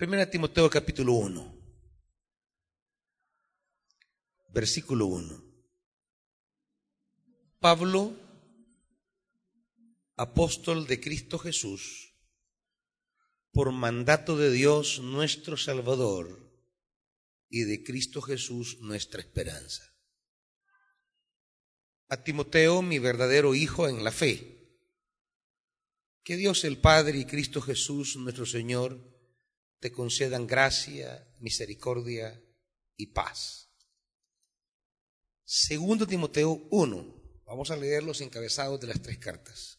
Primera Timoteo capítulo 1, versículo 1. Pablo, apóstol de Cristo Jesús, por mandato de Dios nuestro Salvador y de Cristo Jesús nuestra esperanza. A Timoteo, mi verdadero hijo en la fe, que Dios el Padre y Cristo Jesús nuestro Señor te concedan gracia, misericordia y paz. Segundo Timoteo 1. Vamos a leer los encabezados de las tres cartas.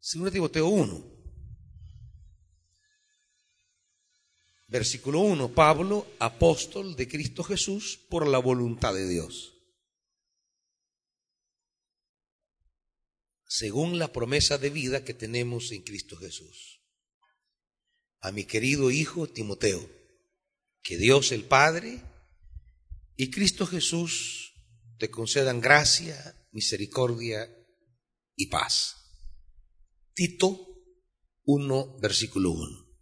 Segundo Timoteo 1. Versículo 1. Pablo, apóstol de Cristo Jesús por la voluntad de Dios. Según la promesa de vida que tenemos en Cristo Jesús. A mi querido hijo Timoteo, que Dios el Padre y Cristo Jesús te concedan gracia, misericordia y paz. Tito 1, versículo 1.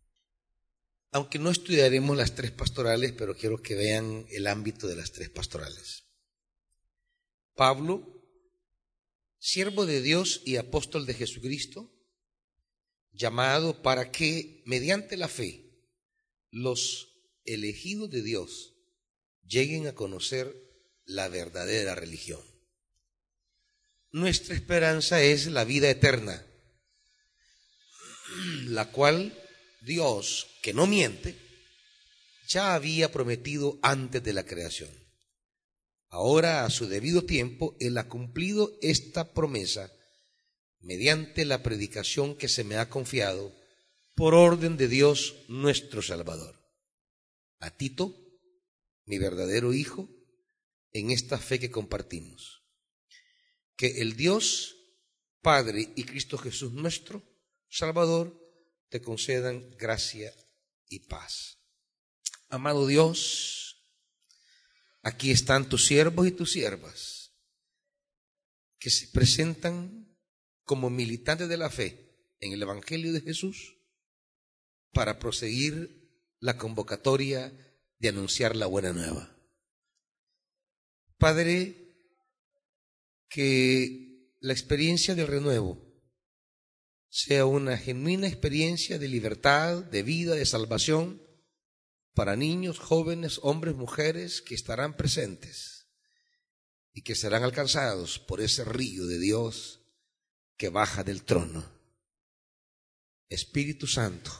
Aunque no estudiaremos las tres pastorales, pero quiero que vean el ámbito de las tres pastorales. Pablo, siervo de Dios y apóstol de Jesucristo, llamado para que, mediante la fe, los elegidos de Dios lleguen a conocer la verdadera religión. Nuestra esperanza es la vida eterna, la cual Dios, que no miente, ya había prometido antes de la creación. Ahora, a su debido tiempo, Él ha cumplido esta promesa mediante la predicación que se me ha confiado por orden de Dios nuestro Salvador. A Tito, mi verdadero Hijo, en esta fe que compartimos. Que el Dios, Padre y Cristo Jesús nuestro, Salvador, te concedan gracia y paz. Amado Dios, aquí están tus siervos y tus siervas que se presentan como militantes de la fe en el Evangelio de Jesús para proseguir la convocatoria de anunciar la buena nueva. Padre, que la experiencia del renuevo sea una genuina experiencia de libertad, de vida, de salvación para niños, jóvenes, hombres, mujeres que estarán presentes y que serán alcanzados por ese río de Dios que baja del trono. Espíritu Santo,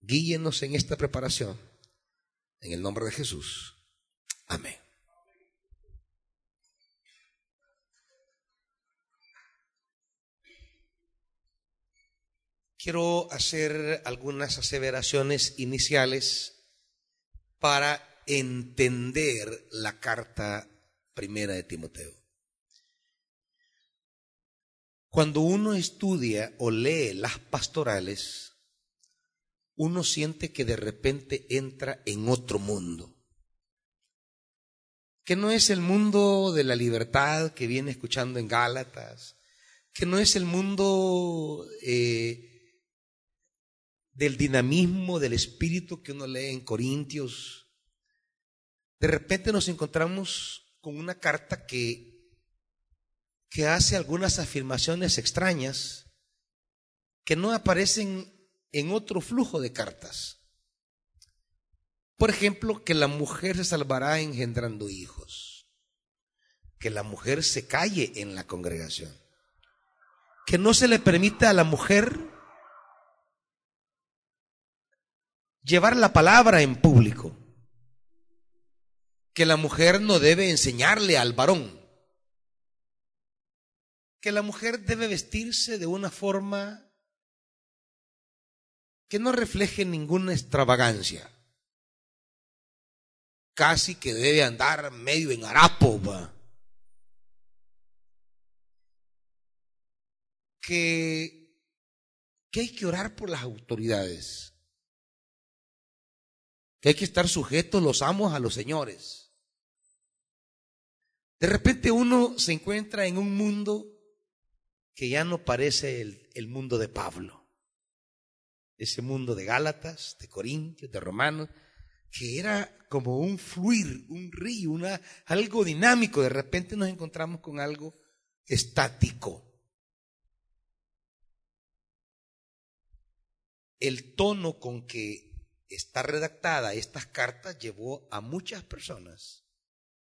guíenos en esta preparación en el nombre de Jesús. Amén. Quiero hacer algunas aseveraciones iniciales para entender la carta primera de Timoteo. Cuando uno estudia o lee las pastorales, uno siente que de repente entra en otro mundo. Que no es el mundo de la libertad que viene escuchando en Gálatas, que no es el mundo eh, del dinamismo, del espíritu que uno lee en Corintios. De repente nos encontramos con una carta que, que hace algunas afirmaciones extrañas que no aparecen en otro flujo de cartas. Por ejemplo, que la mujer se salvará engendrando hijos, que la mujer se calle en la congregación, que no se le permita a la mujer llevar la palabra en público, que la mujer no debe enseñarle al varón, que la mujer debe vestirse de una forma que no refleje ninguna extravagancia. Casi que debe andar medio en harapo. Que, que hay que orar por las autoridades. Que hay que estar sujetos los amos a los señores. De repente uno se encuentra en un mundo que ya no parece el, el mundo de Pablo ese mundo de Gálatas, de Corintios, de Romanos, que era como un fluir, un río, una, algo dinámico. De repente nos encontramos con algo estático. El tono con que está redactada estas cartas llevó a muchas personas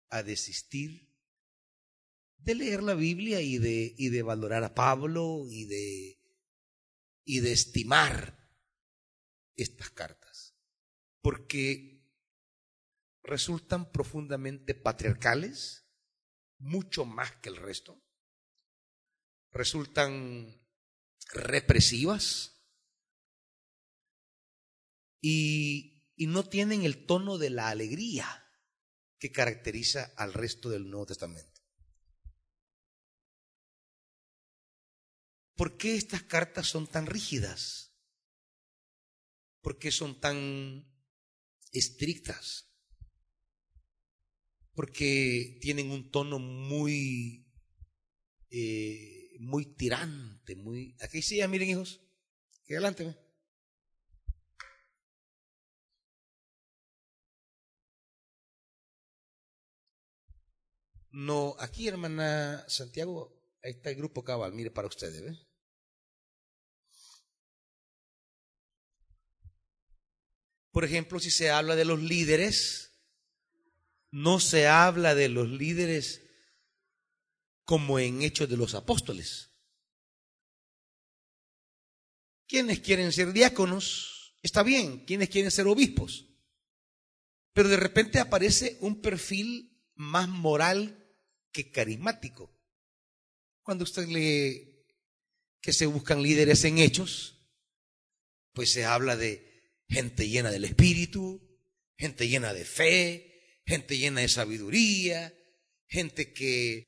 a desistir de leer la Biblia y de, y de valorar a Pablo y de, y de estimar estas cartas, porque resultan profundamente patriarcales, mucho más que el resto, resultan represivas. Y, y no tienen el tono de la alegría que caracteriza al resto del Nuevo Testamento. ¿Por qué estas cartas son tan rígidas? ¿Por qué son tan estrictas? Porque tienen un tono muy, eh, muy tirante, muy... Aquí sí, miren hijos, adelante. No, aquí hermana Santiago, ahí está el grupo cabal, mire para ustedes, ¿ve? Por ejemplo, si se habla de los líderes, no se habla de los líderes como en Hechos de los Apóstoles. Quienes quieren ser diáconos, está bien, quienes quieren ser obispos. Pero de repente aparece un perfil más moral que carismático. Cuando usted lee que se buscan líderes en hechos, pues se habla de gente llena del Espíritu, gente llena de fe, gente llena de sabiduría, gente que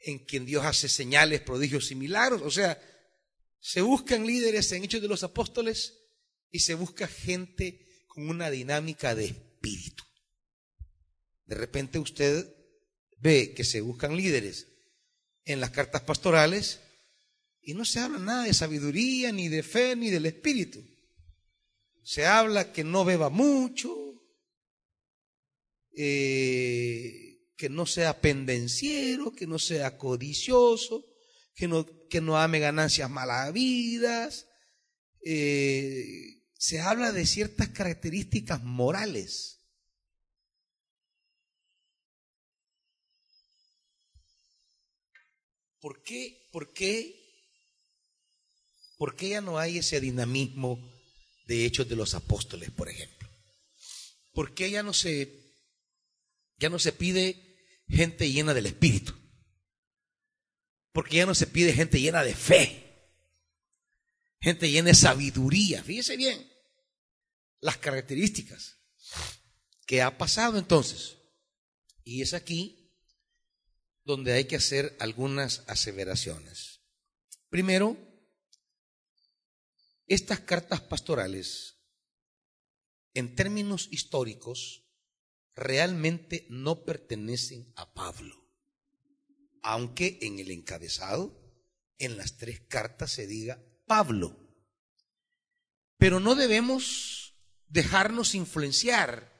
en quien Dios hace señales, prodigios y milagros. O sea, se buscan líderes en Hechos de los Apóstoles y se busca gente con una dinámica de espíritu. De repente usted ve que se buscan líderes en las cartas pastorales y no se habla nada de sabiduría, ni de fe, ni del espíritu. Se habla que no beba mucho, eh, que no sea pendenciero, que no sea codicioso, que no, que no ame ganancias malavidas. Eh, se habla de ciertas características morales. ¿Por qué, por qué, por qué ya no hay ese dinamismo de Hechos de los Apóstoles, por ejemplo. ¿Por qué ya no se, ya no se pide gente llena del Espíritu? Porque ya no se pide gente llena de fe, gente llena de sabiduría. Fíjese bien las características que ha pasado entonces. Y es aquí donde hay que hacer algunas aseveraciones. Primero, estas cartas pastorales, en términos históricos, realmente no pertenecen a Pablo, aunque en el encabezado, en las tres cartas se diga Pablo. Pero no debemos dejarnos influenciar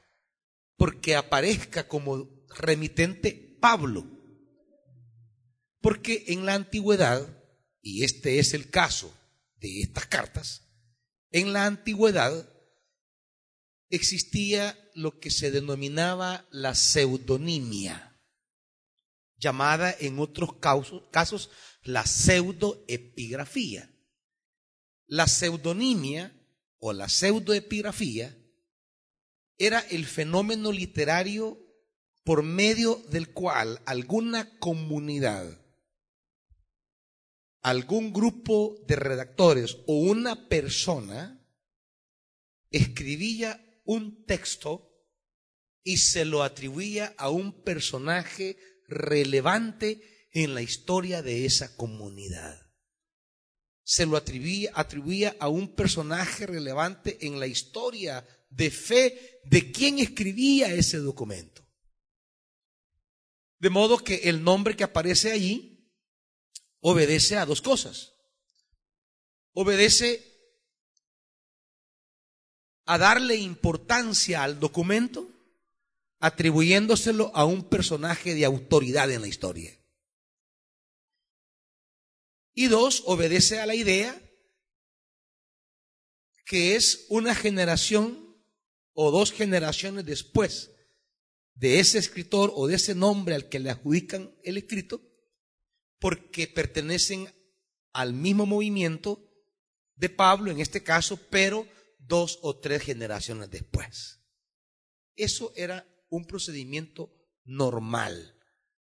porque aparezca como remitente Pablo. Porque en la antigüedad, y este es el caso de estas cartas, en la antigüedad existía lo que se denominaba la pseudonimia, llamada en otros casos la pseudoepigrafía. La pseudonimia o la pseudoepigrafía era el fenómeno literario por medio del cual alguna comunidad algún grupo de redactores o una persona escribía un texto y se lo atribuía a un personaje relevante en la historia de esa comunidad. Se lo atribuía, a un personaje relevante en la historia de fe de quien escribía ese documento. De modo que el nombre que aparece allí obedece a dos cosas. Obedece a darle importancia al documento atribuyéndoselo a un personaje de autoridad en la historia. Y dos, obedece a la idea que es una generación o dos generaciones después de ese escritor o de ese nombre al que le adjudican el escrito, porque pertenecen al mismo movimiento de Pablo en este caso, pero dos o tres generaciones después. Eso era un procedimiento normal.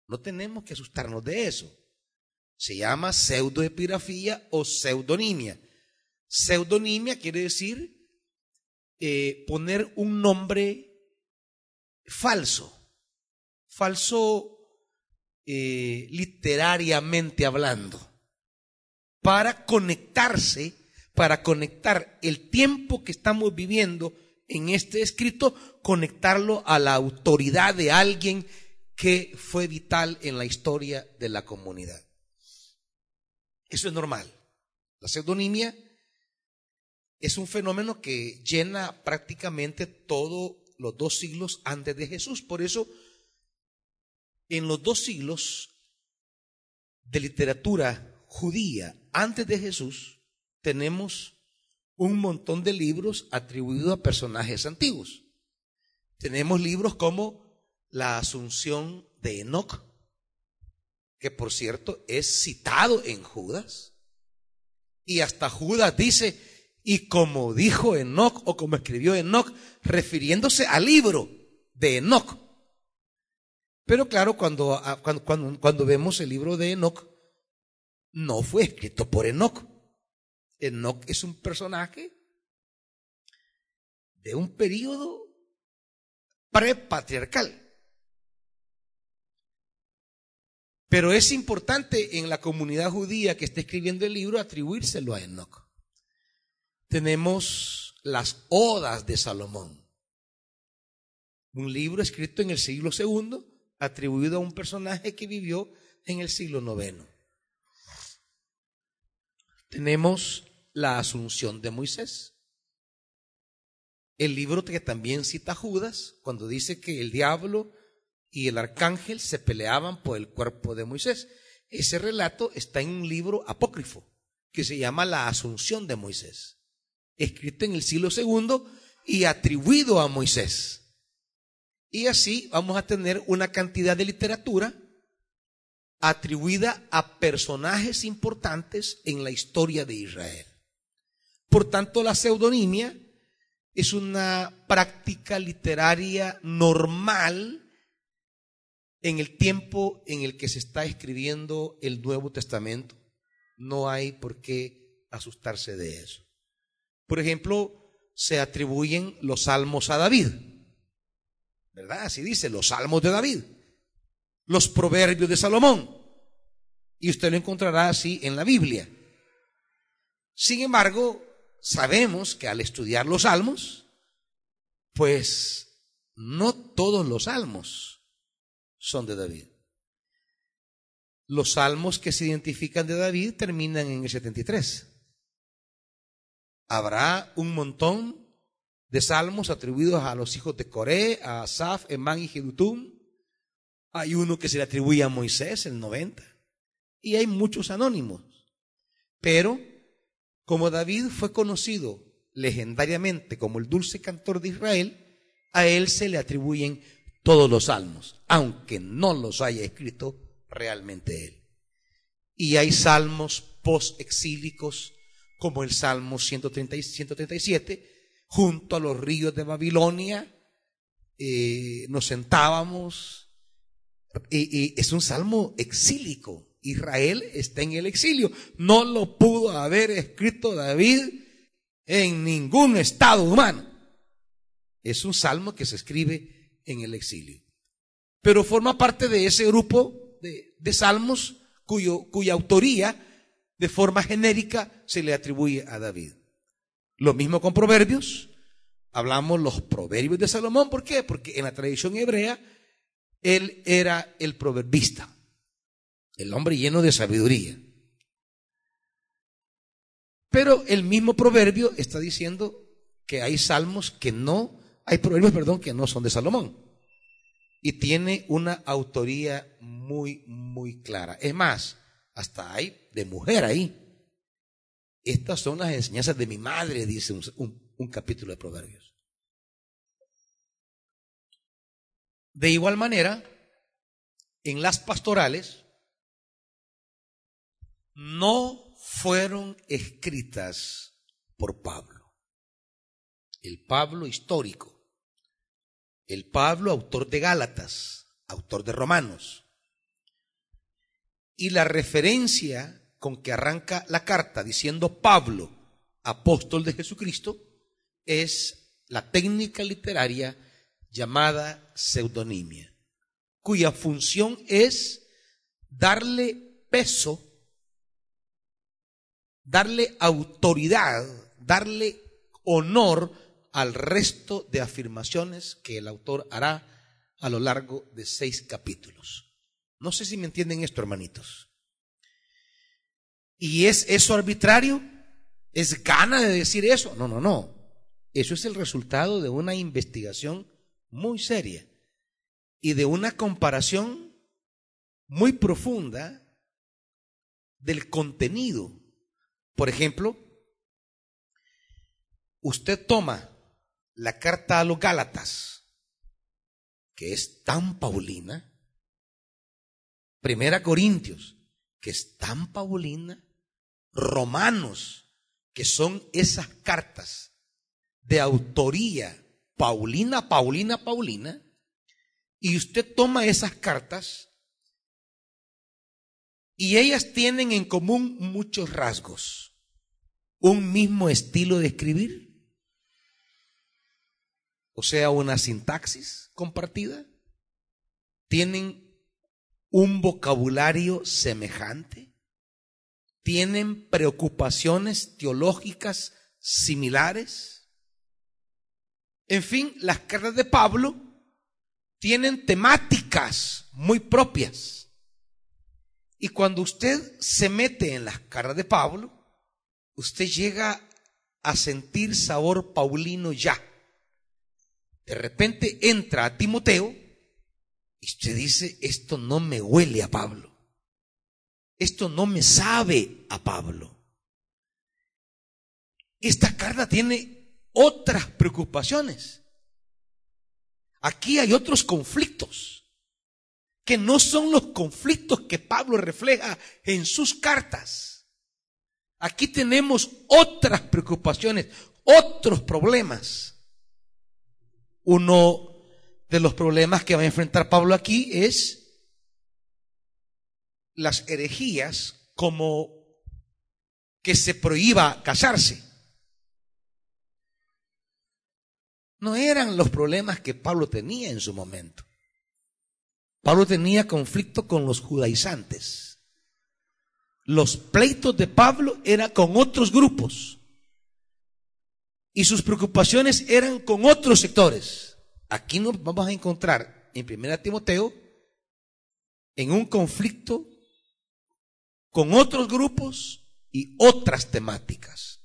No tenemos que asustarnos de eso. Se llama pseudoepigrafía o pseudonimia. Pseudonimia quiere decir eh, poner un nombre falso, falso eh, literariamente hablando, para conectarse, para conectar el tiempo que estamos viviendo en este escrito, conectarlo a la autoridad de alguien que fue vital en la historia de la comunidad. Eso es normal. La pseudonimia es un fenómeno que llena prácticamente todos los dos siglos antes de Jesús. Por eso, en los dos siglos de literatura judía antes de Jesús, tenemos un montón de libros atribuidos a personajes antiguos. Tenemos libros como La Asunción de Enoch, que por cierto es citado en Judas. Y hasta Judas dice, y como dijo Enoch o como escribió Enoch, refiriéndose al libro de Enoch. Pero claro, cuando, cuando, cuando vemos el libro de Enoch, no fue escrito por Enoch. Enoch es un personaje de un periodo prepatriarcal. Pero es importante en la comunidad judía que está escribiendo el libro atribuírselo a Enoch. Tenemos las Odas de Salomón, un libro escrito en el siglo segundo, atribuido a un personaje que vivió en el siglo noveno. Tenemos la Asunción de Moisés. El libro que también cita Judas cuando dice que el diablo y el arcángel se peleaban por el cuerpo de Moisés. Ese relato está en un libro apócrifo que se llama La Asunción de Moisés, escrito en el siglo segundo y atribuido a Moisés. Y así vamos a tener una cantidad de literatura atribuida a personajes importantes en la historia de Israel. Por tanto, la pseudonimia es una práctica literaria normal en el tiempo en el que se está escribiendo el Nuevo Testamento. No hay por qué asustarse de eso. Por ejemplo, se atribuyen los salmos a David. ¿Verdad? Así dice, los salmos de David. Los proverbios de Salomón. Y usted lo encontrará así en la Biblia. Sin embargo, sabemos que al estudiar los salmos, pues no todos los salmos son de David. Los salmos que se identifican de David terminan en el 73. Habrá un montón de salmos atribuidos a los hijos de Coré, a Asaf, Emán y Jedutum. Hay uno que se le atribuye a Moisés, el 90. Y hay muchos anónimos. Pero como David fue conocido legendariamente como el dulce cantor de Israel, a él se le atribuyen todos los salmos, aunque no los haya escrito realmente él. Y hay salmos post-exílicos, como el Salmo 130 y 137, junto a los ríos de Babilonia, eh, nos sentábamos, y es un salmo exílico, Israel está en el exilio. No lo pudo haber escrito David en ningún estado humano. Es un salmo que se escribe en el exilio. Pero forma parte de ese grupo de, salmos cuya autoría de forma genérica se le atribuye a David. Lo mismo con proverbios. Hablamos los proverbios de Salomón. ¿Por qué? Porque en la tradición hebrea él era el proverbista el hombre lleno de sabiduría. Pero el mismo proverbio está diciendo que hay salmos que no, hay proverbios, perdón, que no son de Salomón. Y tiene una autoría muy, muy clara. Es más, hasta hay de mujer ahí. Estas son las enseñanzas de mi madre, dice un, capítulo de Proverbios. De igual manera, en las pastorales no fueron escritas por Pablo. El Pablo histórico. El Pablo autor de Gálatas, autor de Romanos. Y la referencia con que arranca la carta diciendo Pablo, apóstol de Jesucristo, es la técnica literaria llamada pseudonimia, cuya función es darle peso, darle autoridad, darle honor al resto de afirmaciones que el autor hará a lo largo de seis capítulos. No sé si me entienden esto, hermanitos. ¿Y es eso arbitrario? ¿Es gana de decir eso? No, no, no. Eso es el resultado de una investigación muy seria y de una comparación muy profunda del contenido. Por ejemplo, usted toma la carta a los Gálatas, que es tan paulina, Primera Corintios, que es tan paulina, romanos, que son esas cartas de autoría Paulina, Paulina, Paulina, y usted toma esas cartas y ellas tienen en común muchos rasgos. Un mismo estilo de escribir, o sea, una sintaxis compartida. Tienen un vocabulario semejante tienen preocupaciones teológicas similares. En fin, las cartas de Pablo tienen temáticas muy propias. Y cuando usted se mete en las cartas de Pablo, usted llega a sentir sabor paulino ya. De repente entra a Timoteo y usted dice, esto no me huele a Pablo. Esto no me sabe a Pablo. Esta carta tiene otras preocupaciones. Aquí hay otros conflictos que no son los conflictos que Pablo refleja en sus cartas. Aquí tenemos otras preocupaciones, otros problemas. Uno de los problemas que va a enfrentar Pablo aquí es las herejías como que se prohíba casarse. No eran los problemas que Pablo tenía en su momento. Pablo tenía conflicto con los judaizantes. Los pleitos de Pablo eran con otros grupos. Y sus preocupaciones eran con otros sectores. Aquí nos vamos a encontrar en 1 Timoteo en un conflicto con otros grupos y otras temáticas.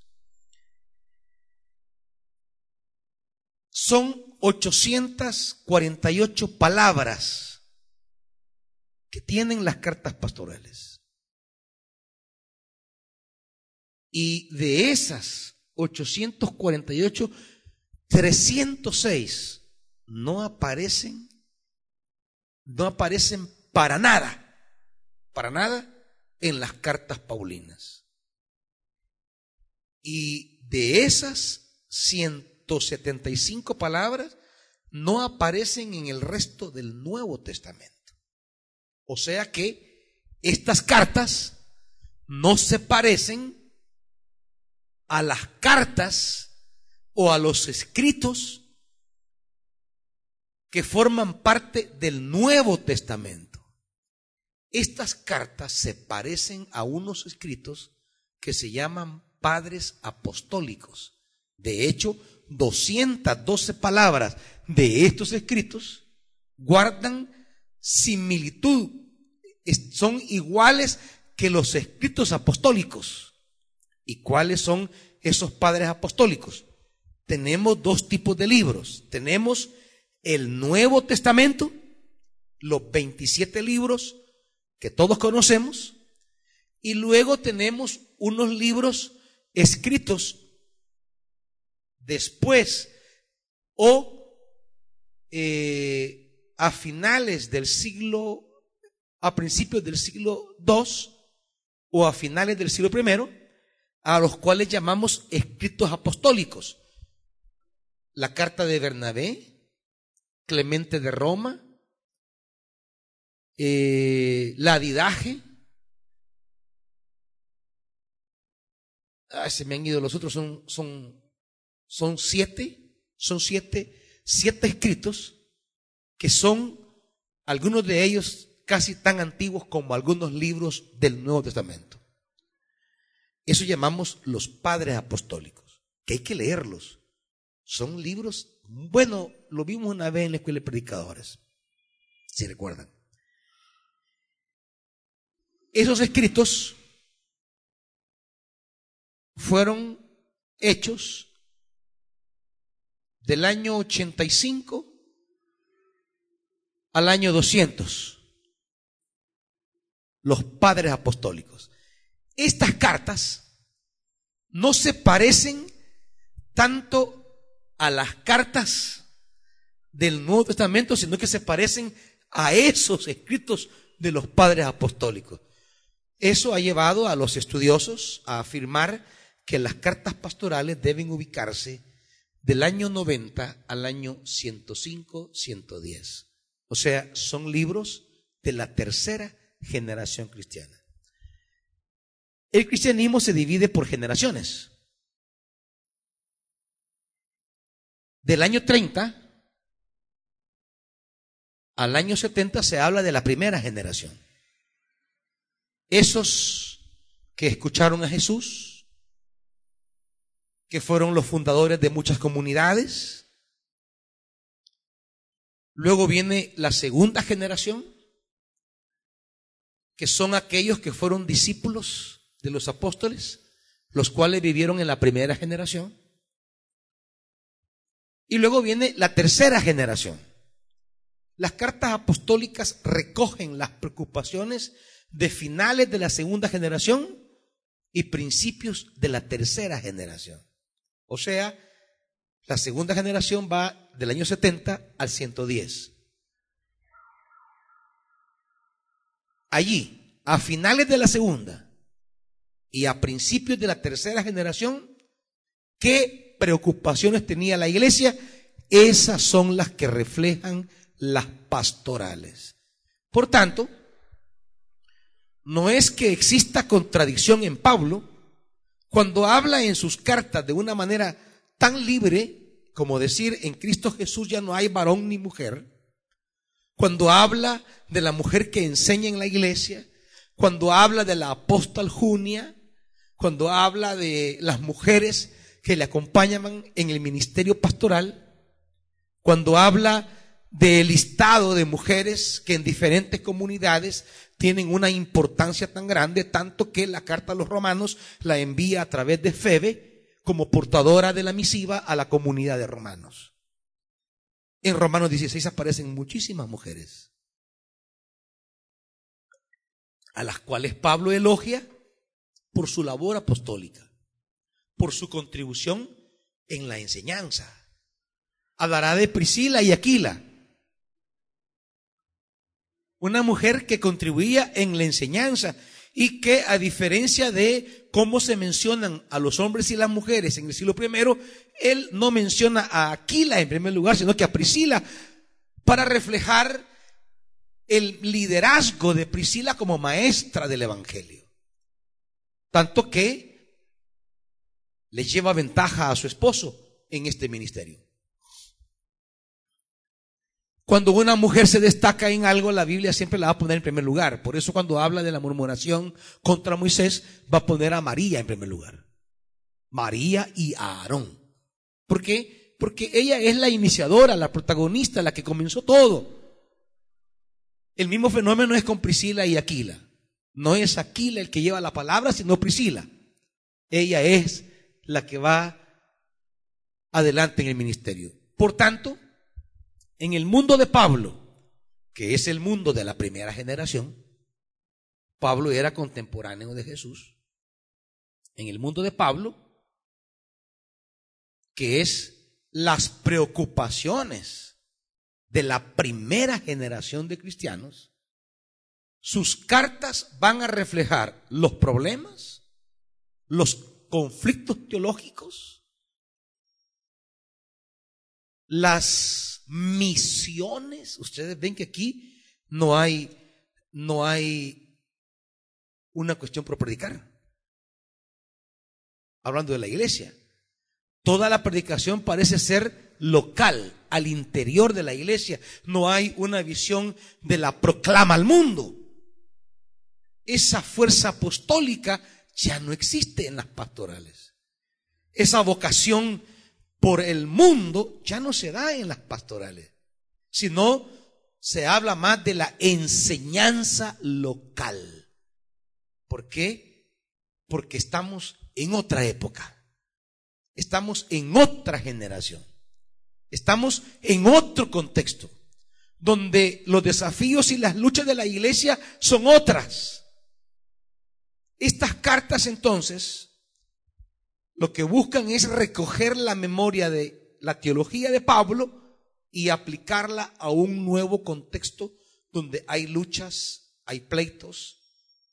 Son 848 palabras que tienen las cartas pastorales. Y de esas 848, 306 no aparecen, no aparecen para nada, para nada en las cartas paulinas. Y de esas 175 palabras no aparecen en el resto del Nuevo Testamento. O sea que estas cartas no se parecen a las cartas o a los escritos que forman parte del Nuevo Testamento. Estas cartas se parecen a unos escritos que se llaman padres apostólicos. De hecho, 212 palabras de estos escritos guardan similitud, son iguales que los escritos apostólicos. ¿Y cuáles son esos padres apostólicos? tenemos dos tipos de libros. Tenemos el Nuevo Testamento, los 27 libros que todos conocemos, y luego tenemos unos libros escritos después o eh, a finales del siglo, a principios del siglo II o a finales del siglo I, a los cuales llamamos escritos apostólicos. La carta de Bernabé, Clemente de Roma, eh, la Didaje. Ah, se me han ido los otros, son, son, son siete, son siete, siete escritos que son algunos de ellos casi tan antiguos como algunos libros del Nuevo Testamento. Eso llamamos los padres apostólicos, que hay que leerlos. Son libros, bueno, lo vimos una vez en la escuela de predicadores, si recuerdan. Esos escritos fueron hechos del año 85 al año 200. Los padres apostólicos. Estas cartas no se parecen tanto a las cartas del Nuevo Testamento, sino que se parecen a esos escritos de los padres apostólicos. Eso ha llevado a los estudiosos a afirmar que las cartas pastorales deben ubicarse del año 90 al año 105, 110. O sea, son libros de la tercera generación cristiana. El cristianismo se divide por generaciones. Del año 30 al año 70 se habla de la primera generación. Esos que escucharon a Jesús, que fueron los fundadores de muchas comunidades. Luego viene la segunda generación, que son aquellos que fueron discípulos de los apóstoles, los cuales vivieron en la primera generación. Y luego viene la tercera generación. Las cartas apostólicas recogen las preocupaciones de finales de la segunda generación y principios de la tercera generación. O sea, la segunda generación va del año 70 al 110. Allí, a finales de la segunda y a principios de la tercera generación, ¿qué preocupaciones tenía la iglesia? Esas son las que reflejan las pastorales. Por tanto, no es que exista contradicción en Pablo cuando habla en sus cartas de una manera tan libre como decir en Cristo Jesús ya no hay varón ni mujer, cuando habla de la mujer que enseña en la iglesia, cuando habla de la apóstol Junia, cuando habla de las mujeres que le acompañan en el ministerio pastoral, cuando habla del listado de mujeres que en diferentes comunidades tienen una importancia tan grande, tanto que la carta a los romanos la envía a través de Febe como portadora de la misiva a la comunidad de romanos. En Romanos 16 aparecen muchísimas mujeres, a las cuales Pablo elogia por su labor apostólica, por su contribución en la enseñanza. Hablará de Priscila y Aquila, una mujer que contribuía en la enseñanza y que a diferencia de cómo se mencionan a los hombres y las mujeres en el siglo primero, él no menciona a Aquila en primer lugar, sino que a Priscila para reflejar el liderazgo de Priscila como maestra del Evangelio. Tanto que le lleva ventaja a su esposo en este ministerio. Cuando una mujer se destaca en algo, la Biblia siempre la va a poner en primer lugar. Por eso cuando habla de la murmuración contra Moisés, va a poner a María en primer lugar. María y Aarón. ¿Por qué? Porque ella es la iniciadora, la protagonista, la que comenzó todo. El mismo fenómeno es con Priscila y Aquila. No es Aquila el que lleva la palabra, sino Priscila. Ella es la que va adelante en el ministerio. Por tanto, en el mundo de Pablo, que es el mundo de la primera generación, Pablo era contemporáneo de Jesús. En el mundo de Pablo, que es las preocupaciones de la primera generación de cristianos, sus cartas van a reflejar los problemas, los conflictos teológicos, las misiones. Ustedes ven que aquí no hay, no hay una cuestión por predicar. Hablando de la iglesia, toda la predicación parece ser local, al interior de la iglesia. No hay una visión de la proclama al mundo. Esa fuerza apostólica ya no existe en las pastorales. Esa vocación por el mundo ya no se da en las pastorales, sino se habla más de la enseñanza local. ¿Por qué? Porque estamos en otra época. Estamos en otra generación. Estamos en otro contexto, donde los desafíos y las luchas de la iglesia son otras. Estas cartas entonces lo que buscan es recoger la memoria de la teología de Pablo y aplicarla a un nuevo contexto donde hay luchas, hay pleitos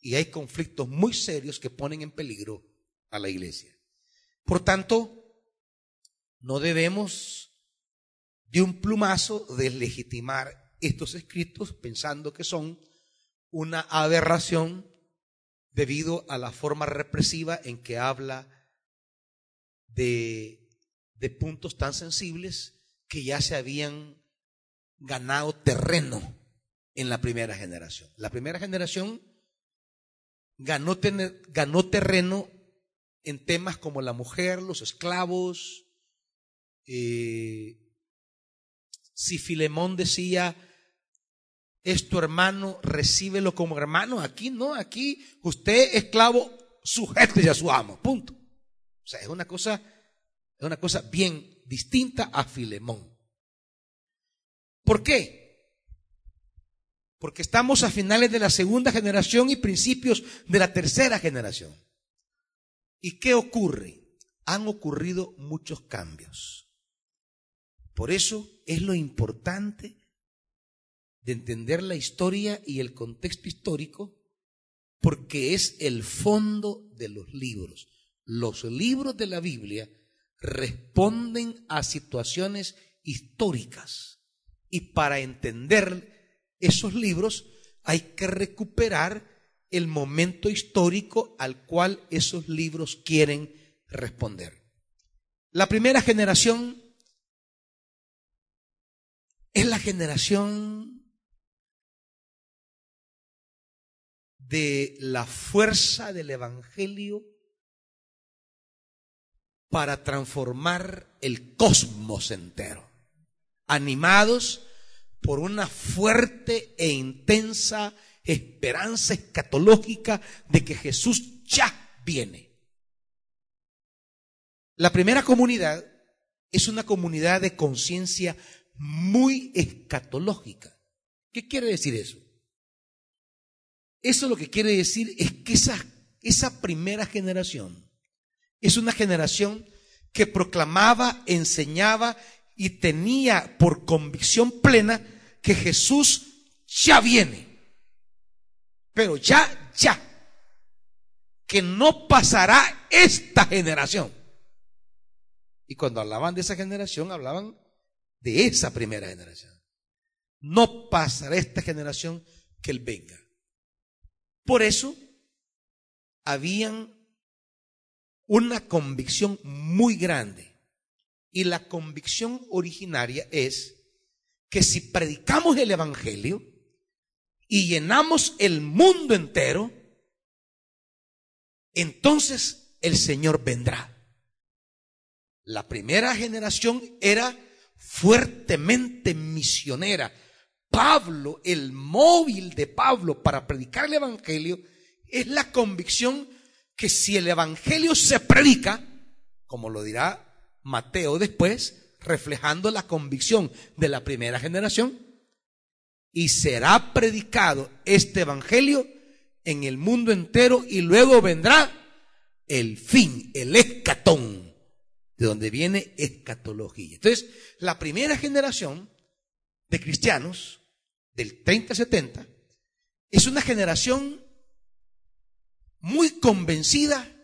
y hay conflictos muy serios que ponen en peligro a la iglesia. Por tanto, no debemos de un plumazo deslegitimar estos escritos pensando que son una aberración debido a la forma represiva en que habla de, de puntos tan sensibles que ya se habían ganado terreno en la primera generación. La primera generación ganó, terreno en temas como la mujer, los esclavos. Eh, si Filemón decía, es tu hermano, recíbelo como hermano. Aquí no, aquí usted esclavo, sujete a su amo, punto. Sea, es una cosa, es una cosa bien distinta a Filemón. ¿Por qué? Porque estamos a finales de la segunda generación y principios de la tercera generación. ¿Y qué ocurre? Han ocurrido muchos cambios. Por eso es lo importante de entender la historia y el contexto histórico, porque es el fondo de los libros. Los libros de la Biblia responden a situaciones históricas y para entender esos libros hay que recuperar el momento histórico al cual esos libros quieren responder. La primera generación es la generación de la fuerza del Evangelio para transformar el cosmos entero, animados por una fuerte e intensa esperanza escatológica de que Jesús ya viene. La primera comunidad es una comunidad de conciencia muy escatológica. ¿Qué quiere decir eso? Eso lo que quiere decir es que esa, esa primera generación es una generación que proclamaba, enseñaba y tenía por convicción plena que Jesús ya viene. Pero ya, ya. Que no pasará esta generación. Y cuando hablaban de esa generación, hablaban de esa primera generación. No pasará esta generación que Él venga. Por eso, habían una convicción muy grande. Y la convicción originaria es que si predicamos el Evangelio y llenamos el mundo entero, entonces el Señor vendrá. La primera generación era fuertemente misionera. Pablo, el móvil de Pablo para predicar el Evangelio, es la convicción que si el Evangelio se predica, como lo dirá Mateo después, reflejando la convicción de la primera generación, y será predicado este evangelio en el mundo entero y luego vendrá el fin, el escatón, de donde viene escatología. Entonces, la primera generación de cristianos del 30-70 es una generación muy convencida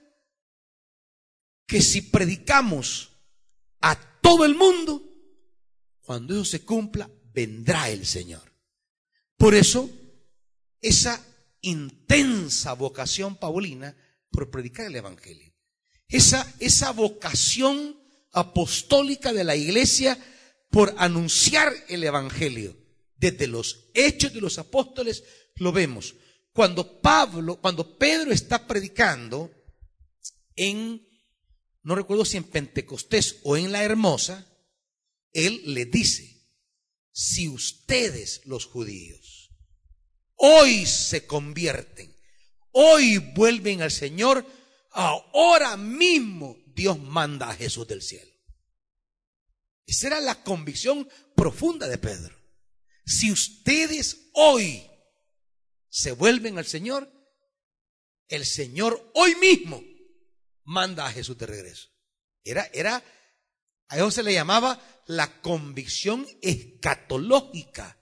que si predicamos a todo el mundo, cuando eso se cumpla, vendrá el Señor. Por eso, esa intensa vocación paulina por predicar el Evangelio. Esa, esa vocación apostólica de la iglesia por anunciar el Evangelio. Desde los hechos de los apóstoles lo vemos. Cuando Pablo, cuando Pedro está predicando en, no recuerdo si en Pentecostés o en la Hermosa, él le dice, si ustedes los judíos hoy se convierten, hoy vuelven al Señor, ahora mismo Dios manda a Jesús del cielo. Esa era la convicción profunda de Pedro. Si ustedes hoy se vuelven al Señor, el Señor hoy mismo manda a Jesús de regreso. Era, era, a eso se le llamaba la convicción escatológica.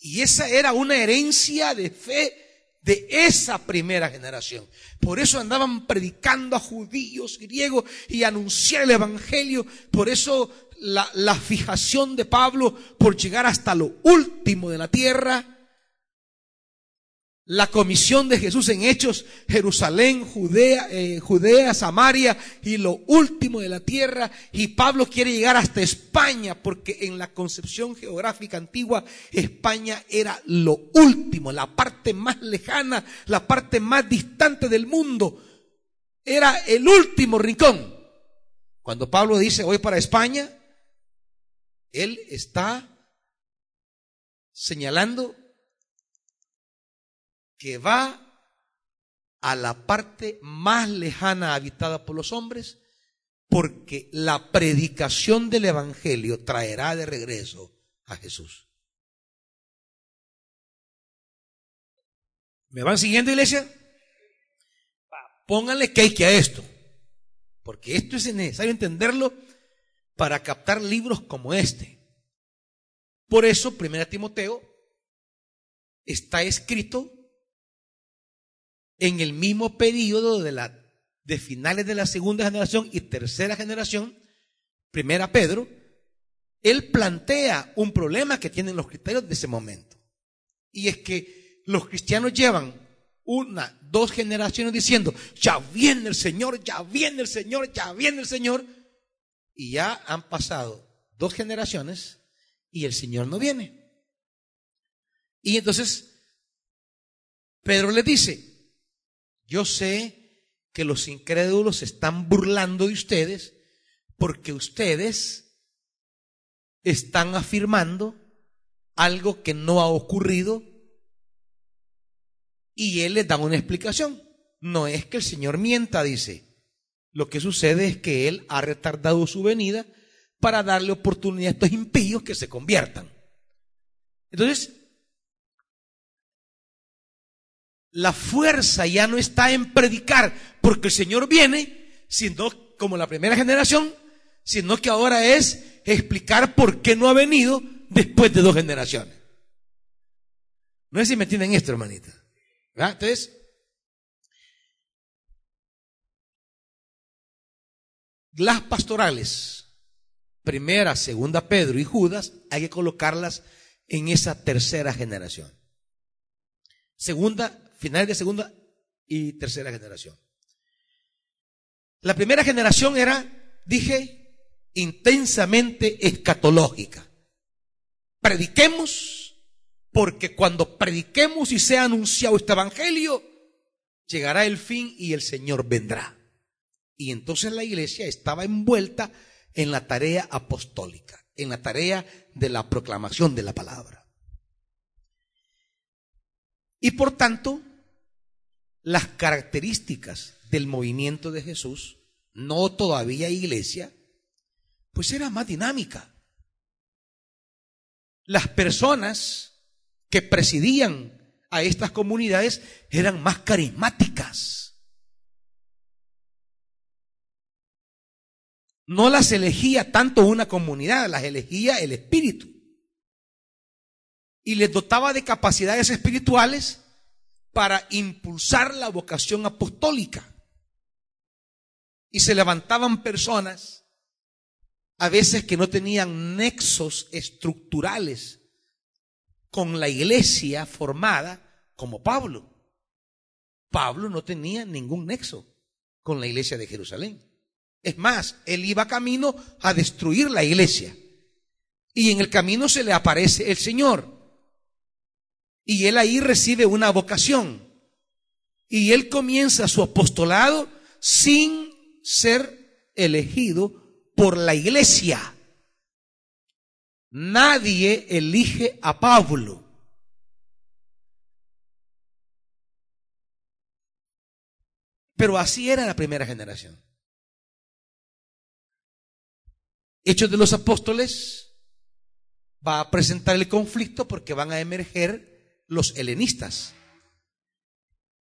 Y esa era una herencia de fe de esa primera generación. Por eso andaban predicando a judíos, griegos y anunciar el Evangelio. Por eso la, la fijación de Pablo por llegar hasta lo último de la tierra la comisión de Jesús en Hechos, Jerusalén, Judea, eh, Judea, Samaria y lo último de la tierra. Y Pablo quiere llegar hasta España porque en la concepción geográfica antigua España era lo último, la parte más lejana, la parte más distante del mundo. Era el último rincón. Cuando Pablo dice voy para España, él está señalando que va a la parte más lejana habitada por los hombres, porque la predicación del Evangelio traerá de regreso a Jesús. ¿Me van siguiendo, iglesia? Pónganle que a esto, porque esto es necesario entenderlo para captar libros como este. Por eso, 1 Timoteo está escrito en el mismo periodo de, de finales de la segunda generación y tercera generación, primera Pedro, él plantea un problema que tienen los cristianos de ese momento. Y es que los cristianos llevan una, dos generaciones diciendo, ya viene el Señor, ya viene el Señor, ya viene el Señor. Y ya han pasado dos generaciones y el Señor no viene. Y entonces Pedro le dice, yo sé que los incrédulos están burlando de ustedes porque ustedes están afirmando algo que no ha ocurrido y él les da una explicación. No es que el Señor mienta, dice. Lo que sucede es que él ha retardado su venida para darle oportunidad a estos impíos que se conviertan. Entonces, la fuerza ya no está en predicar porque el Señor viene, sino como la primera generación, sino que ahora es explicar por qué no ha venido después de dos generaciones. No sé si me entienden esto, hermanita. Entonces, las pastorales, primera, segunda Pedro y Judas, hay que colocarlas en esa tercera generación. Segunda, finales de segunda y tercera generación. La primera generación era, dije, intensamente escatológica. Prediquemos, porque cuando prediquemos y sea anunciado este evangelio, llegará el fin y el Señor vendrá. Y entonces la iglesia estaba envuelta en la tarea apostólica, en la tarea de la proclamación de la palabra. Y por tanto, las características del movimiento de Jesús, no todavía iglesia, pues era más dinámica. Las personas que presidían a estas comunidades eran más carismáticas. No las elegía tanto una comunidad, las elegía el Espíritu. Y les dotaba de capacidades espirituales para impulsar la vocación apostólica. Y se levantaban personas a veces que no tenían nexos estructurales con la iglesia formada como Pablo. Pablo no tenía ningún nexo con la iglesia de Jerusalén. Es más, él iba camino a destruir la iglesia. Y en el camino se le aparece el Señor. Y él ahí recibe una vocación. Y él comienza su apostolado sin ser elegido por la iglesia. Nadie elige a Pablo. Pero así era la primera generación. Hechos de los Apóstoles va a presentar el conflicto porque van a emerger los helenistas.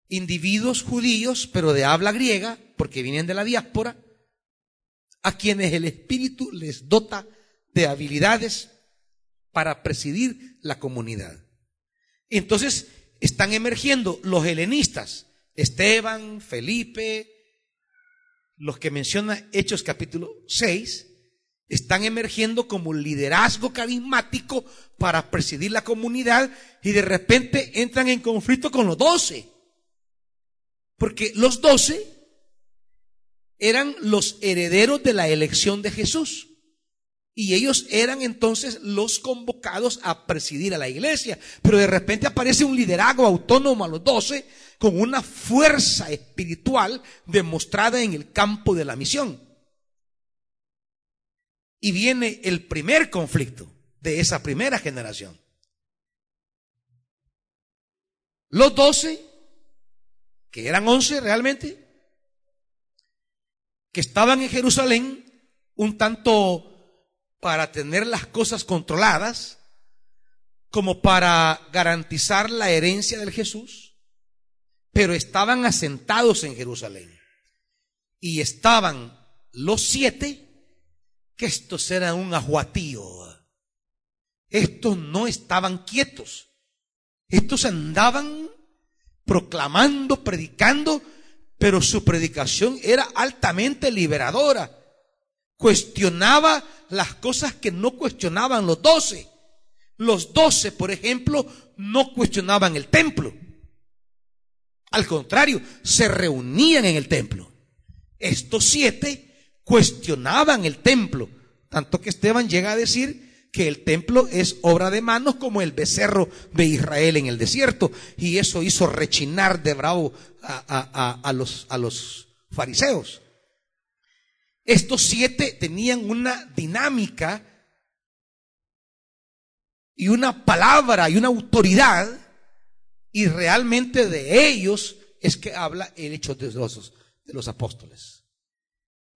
Individuos judíos, pero de habla griega, porque vienen de la diáspora, a quienes el Espíritu les dota de habilidades para presidir la comunidad. Entonces están emergiendo los helenistas, Esteban, Felipe, los que menciona Hechos capítulo 6, están emergiendo como liderazgo carismático para presidir la comunidad y de repente entran en conflicto con los doce. Porque los doce eran los herederos de la elección de Jesús. Y ellos eran entonces los convocados a presidir a la iglesia. Pero de repente aparece un liderazgo autónomo a los doce con una fuerza espiritual demostrada en el campo de la misión. Y viene el primer conflicto de esa primera generación. Los doce, que eran once realmente, que estaban en Jerusalén un tanto para tener las cosas controladas, como para garantizar la herencia del Jesús, pero estaban asentados en Jerusalén. Y estaban los siete, que estos eran un ajuatío. Estos no estaban quietos. Estos andaban proclamando, predicando, pero su predicación era altamente liberadora. Cuestionaba las cosas que no cuestionaban los doce. Los doce, por ejemplo, no cuestionaban el templo. Al contrario, se reunían en el templo. Estos siete cuestionaban el templo. Tanto que Esteban llega a decir que el templo es obra de manos como el becerro de Israel en el desierto. Y eso hizo rechinar de bravo a, los, a los fariseos. Estos siete tenían una dinámica y una palabra y una autoridad y realmente de ellos es que habla el hecho de los apóstoles.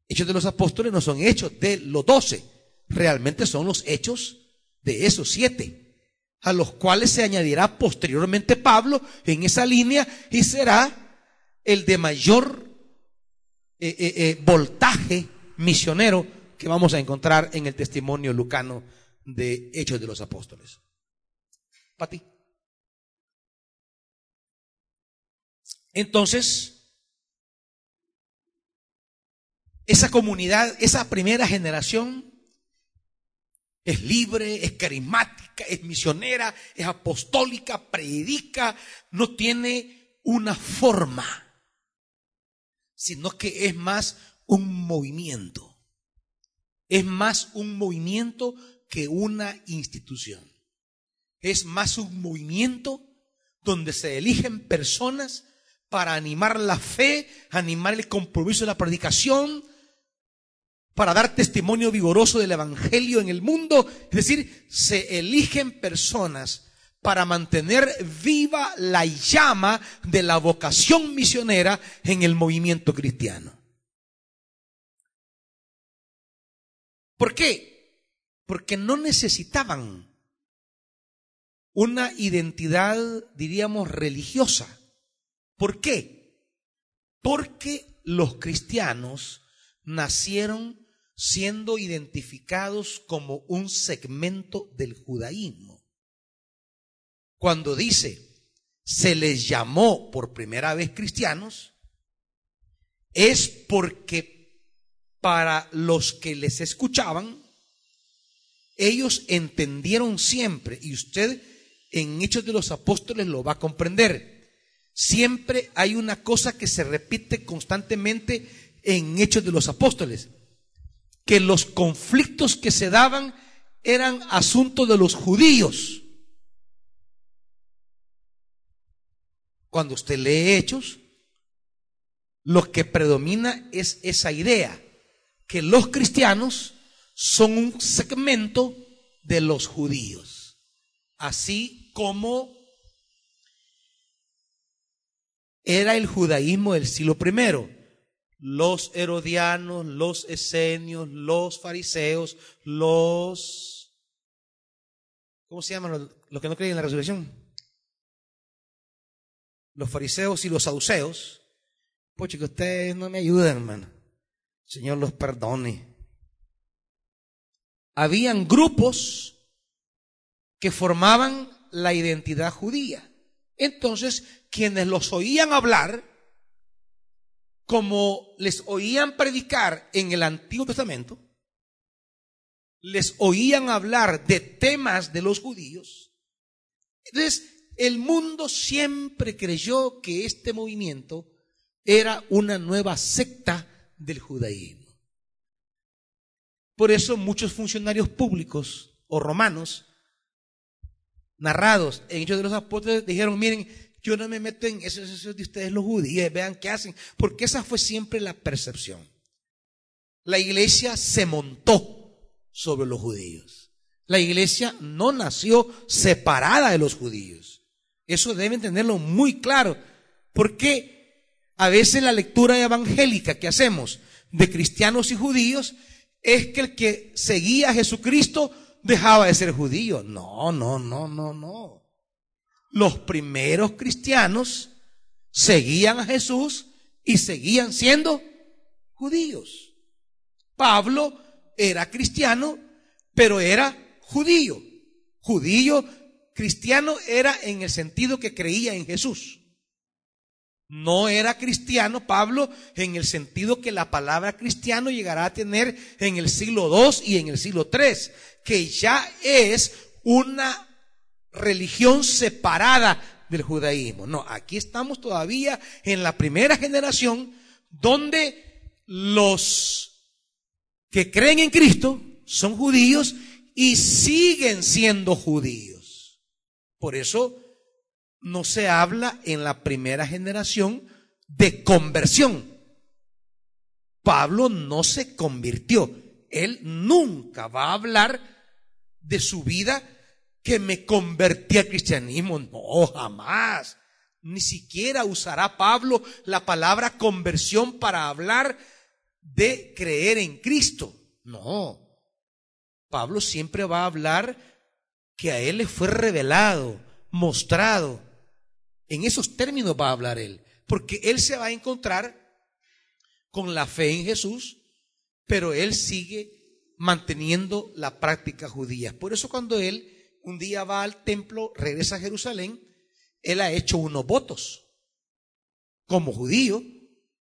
Hechos de los apóstoles no son hechos de los doce, realmente son los hechos de esos siete, a los cuales se añadirá posteriormente Pablo en esa línea y será el de mayor eh, eh, eh, voltaje misionero que vamos a encontrar en el testimonio lucano de Hechos de los Apóstoles. Pati. Entonces, esa comunidad, esa primera generación, es libre, es carismática, es misionera, es apostólica, predica, no tiene una forma, sino que es más un movimiento. Es más un movimiento que una institución. Es más un movimiento donde se eligen personas para animar la fe, animar el compromiso de la predicación, para dar testimonio vigoroso del Evangelio en el mundo. Es decir, se eligen personas para mantener viva la llama de la vocación misionera en el movimiento cristiano. ¿Por qué? Porque no necesitaban una identidad, diríamos, religiosa. ¿Por qué? Porque los cristianos nacieron siendo identificados como un segmento del judaísmo. Cuando dice, se les llamó por primera vez cristianos, es porque para los que les escuchaban, ellos entendieron siempre, y usted en Hechos de los Apóstoles lo va a comprender, siempre hay una cosa que se repite constantemente en Hechos de los Apóstoles, que los conflictos que se daban eran asunto de los judíos. Cuando usted lee Hechos, lo que predomina es esa idea, que los cristianos son un segmento de los judíos, así como era el judaísmo del siglo primero. Los herodianos, los esenios, los fariseos, los... ¿Cómo se llaman los, que no creen en la resurrección? los fariseos y los saduceos, pues que ustedes no me ayudan, hermano. Señor los perdone. Habían grupos que formaban la identidad judía. Entonces, quienes los oían hablar, como les oían predicar en el Antiguo Testamento, les oían hablar de temas de los judíos. Entonces, el mundo siempre creyó que este movimiento era una nueva secta del judaísmo. Por eso muchos funcionarios públicos o romanos, narrados en Hechos de los Apóstoles, dijeron, miren, yo no me meto en eso, eso de ustedes los judíos, vean qué hacen, porque esa fue siempre la percepción. La iglesia se montó sobre los judíos. La iglesia no nació separada de los judíos. Eso deben tenerlo muy claro. Porque a veces la lectura evangélica que hacemos de cristianos y judíos es que el que seguía a Jesucristo dejaba de ser judío. No, no, no, no, no. Los primeros cristianos seguían a Jesús y seguían siendo judíos. Pablo era cristiano, pero era judío. Judío cristiano era en el sentido que creía en Jesús. No era cristiano Pablo en el sentido que la palabra cristiano llegará a tener en el siglo II y en el siglo III, que ya es una religión separada del judaísmo. No, aquí estamos todavía en la primera generación donde los que creen en Cristo son judíos y siguen siendo judíos. Por eso no se habla en la primera generación de conversión. Pablo no se convirtió. Él nunca va a hablar de su vida que me convertí al cristianismo. No, jamás. Ni siquiera usará Pablo la palabra conversión para hablar de creer en Cristo. No. Pablo siempre va a hablar que a él le fue revelado, mostrado. En esos términos va a hablar él, porque él se va a encontrar con la fe en Jesús, pero él sigue manteniendo la práctica judía. Por eso cuando él un día va al templo, regresa a Jerusalén, él ha hecho unos votos como judío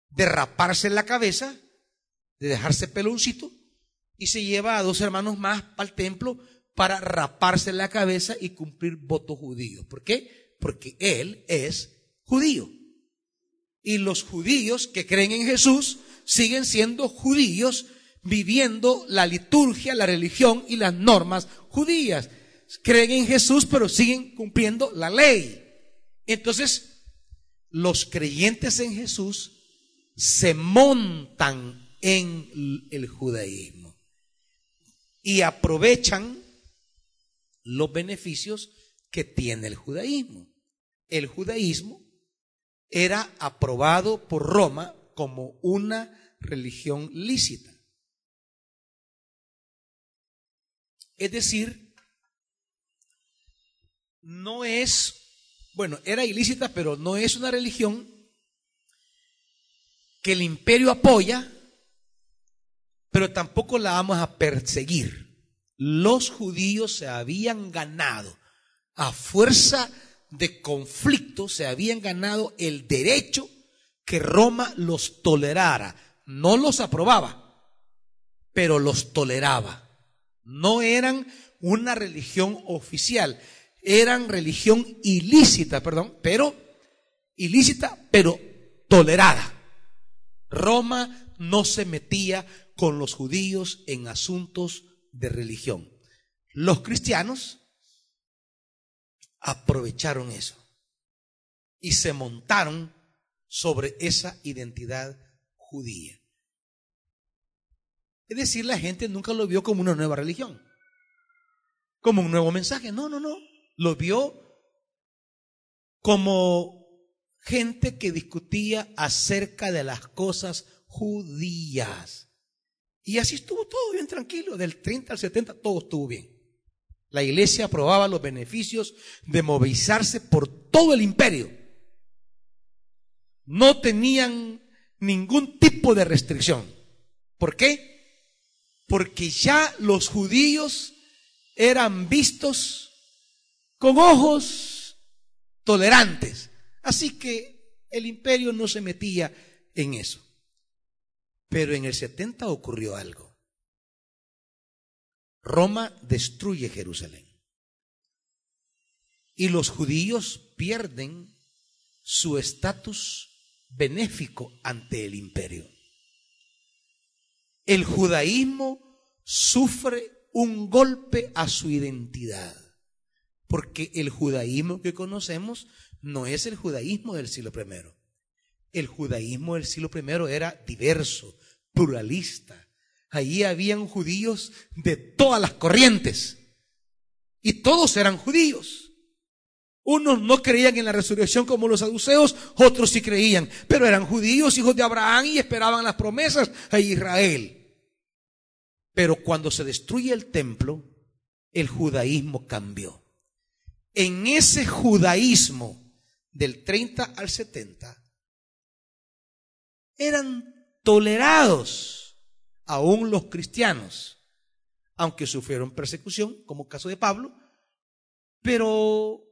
de raparse la cabeza, de dejarse peloncito, y se lleva a dos hermanos más al templo para raparse la cabeza y cumplir votos judíos. ¿Por qué? Porque él es judío. Y los judíos que creen en Jesús siguen siendo judíos viviendo la liturgia, la religión y las normas judías. Creen en Jesús pero siguen cumpliendo la ley. Entonces, los creyentes en Jesús se montan en el judaísmo y aprovechan los beneficios que tiene el judaísmo. El judaísmo era aprobado por Roma como una religión lícita. Es decir, no es, bueno, era ilícita, pero no es una religión que el imperio apoya, pero tampoco la vamos a perseguir. Los judíos se habían ganado a fuerza de conflicto, se habían ganado el derecho que Roma los tolerara. No los aprobaba, pero los toleraba. No eran una religión oficial, eran religión ilícita, perdón, pero ilícita, pero tolerada. Roma no se metía con los judíos en asuntos de religión. Los cristianos aprovecharon eso y se montaron sobre esa identidad judía. Es decir, la gente nunca lo vio como una nueva religión, como un nuevo mensaje. No, no, no. Lo vio como gente que discutía acerca de las cosas judías. Y así estuvo todo bien tranquilo, del 30 al 70 todo estuvo bien. La iglesia aprobaba los beneficios de movilizarse por todo el imperio. No tenían ningún tipo de restricción. ¿Por qué? Porque ya los judíos eran vistos con ojos tolerantes. Así que el imperio no se metía en eso. Pero en el 70 ocurrió algo. Roma destruye Jerusalén. Y los judíos pierden su estatus benéfico ante el imperio. El judaísmo sufre un golpe a su identidad, porque el judaísmo que conocemos no es el judaísmo del siglo I. El judaísmo del siglo I era diverso, pluralista. Allí habían judíos de todas las corrientes. Y todos eran judíos. Unos no creían en la resurrección como los saduceos, otros sí creían, pero eran judíos, hijos de Abraham y esperaban las promesas a Israel. Pero cuando se destruye el templo, el judaísmo cambió. En ese judaísmo del 30 al 70, eran tolerados aún los cristianos, aunque sufrieron persecución, como caso de Pablo, pero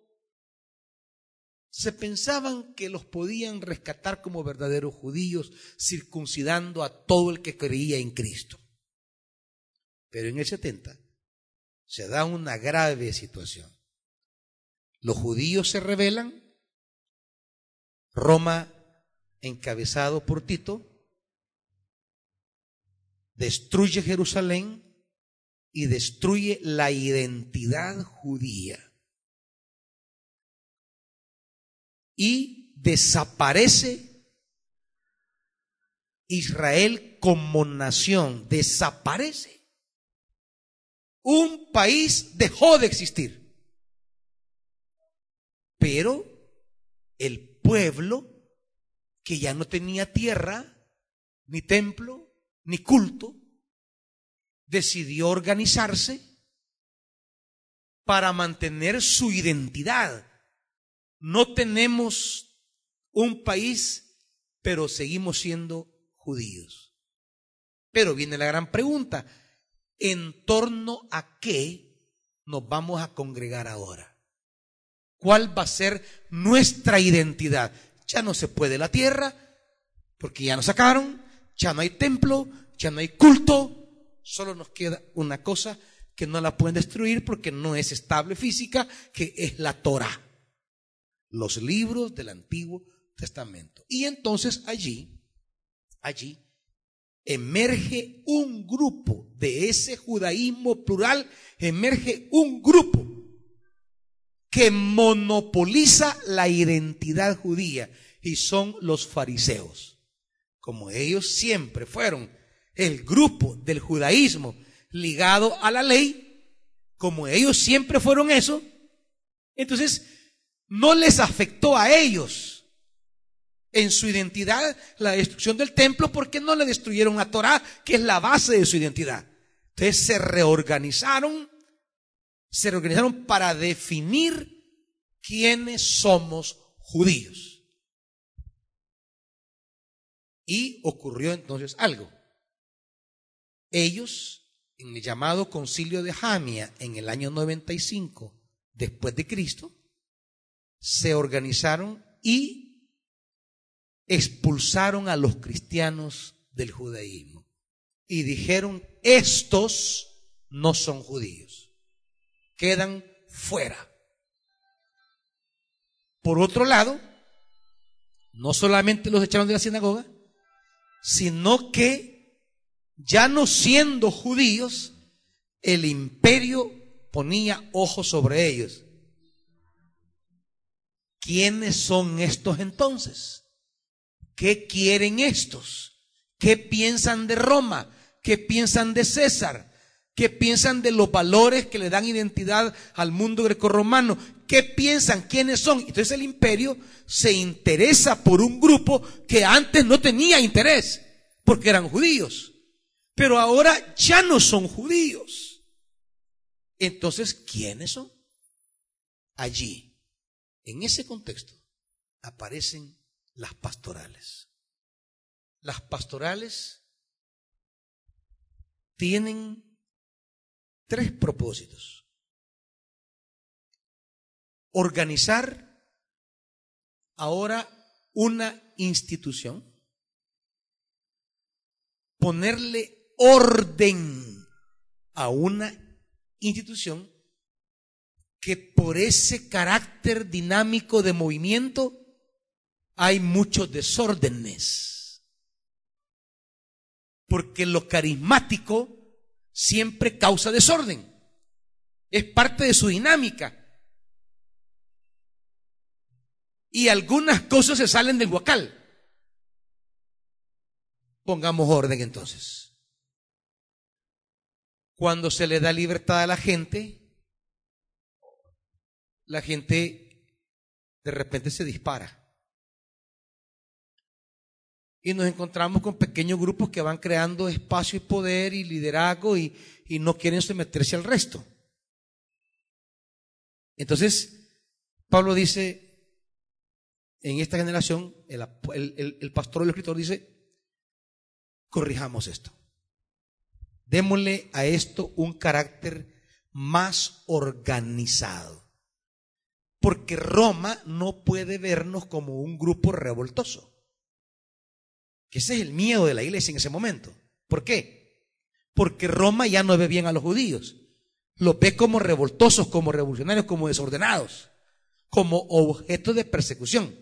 se pensaban que los podían rescatar como verdaderos judíos, circuncidando a todo el que creía en Cristo. Pero en el 70 se da una grave situación. Los judíos se rebelan Roma, encabezado por Tito, destruye Jerusalén y destruye la identidad judía. Y desaparece Israel como nación, desaparece. Un país dejó de existir. Pero el pueblo que ya no tenía tierra, ni templo, ni culto, decidió organizarse para mantener su identidad. No tenemos un país, pero seguimos siendo judíos. Pero viene la gran pregunta, ¿en torno a qué nos vamos a congregar ahora? Cuál va a ser nuestra identidad. Ya no se puede la tierra, porque ya nos sacaron, ya no hay templo, ya no hay culto, solo nos queda una cosa que no la pueden destruir porque no es estable física, que es la Torah, los libros del Antiguo Testamento. Y entonces allí, allí, emerge un grupo de ese judaísmo plural, emerge un grupo que monopoliza la identidad judía y son los fariseos. Como ellos siempre fueron el grupo del judaísmo ligado a la ley, como ellos siempre fueron eso, entonces no les afectó a ellos en su identidad la destrucción del templo porque no le destruyeron a Torah, que es la base de su identidad. Entonces se reorganizaron se reorganizaron para definir quiénes somos judíos. Y ocurrió entonces algo. Ellos, en el llamado concilio de Jamia en el año 95 después de Cristo, se organizaron y expulsaron a los cristianos del judaísmo. Y dijeron, estos no son judíos, quedan fuera. Por otro lado, no solamente los echaron de la sinagoga, sino que ya no siendo judíos, el imperio ponía ojos sobre ellos. ¿Quiénes son estos entonces? ¿Qué quieren estos? ¿Qué piensan de Roma? ¿Qué piensan de César? ¿Qué piensan de los valores que le dan identidad al mundo grecorromano? ¿Qué piensan? ¿Quiénes son? Entonces el imperio se interesa por un grupo que antes no tenía interés, porque eran judíos. Pero ahora ya no son judíos. Entonces, ¿quiénes son? Allí, en ese contexto, aparecen las pastorales. Las pastorales tienen tres propósitos. Organizar ahora una institución, ponerle orden a una institución que por ese carácter dinámico de movimiento hay muchos desórdenes. Porque lo carismático siempre causa desorden. Es parte de su dinámica. Y algunas cosas se salen del huacal. Pongamos orden entonces. Cuando se le da libertad a la gente, la gente de repente se dispara. Y nos encontramos con pequeños grupos que van creando espacio y poder y liderazgo y, no quieren someterse al resto. Entonces, Pablo dice, en esta generación, el, el pastor o el escritor dice, corrijamos esto. Démosle a esto un carácter más organizado. Porque Roma no puede vernos como un grupo revoltoso. Que ese es el miedo de la iglesia en ese momento. ¿Por qué? Porque Roma ya no ve bien a los judíos. Los ve como revoltosos, como revolucionarios, como desordenados, como objeto de persecución.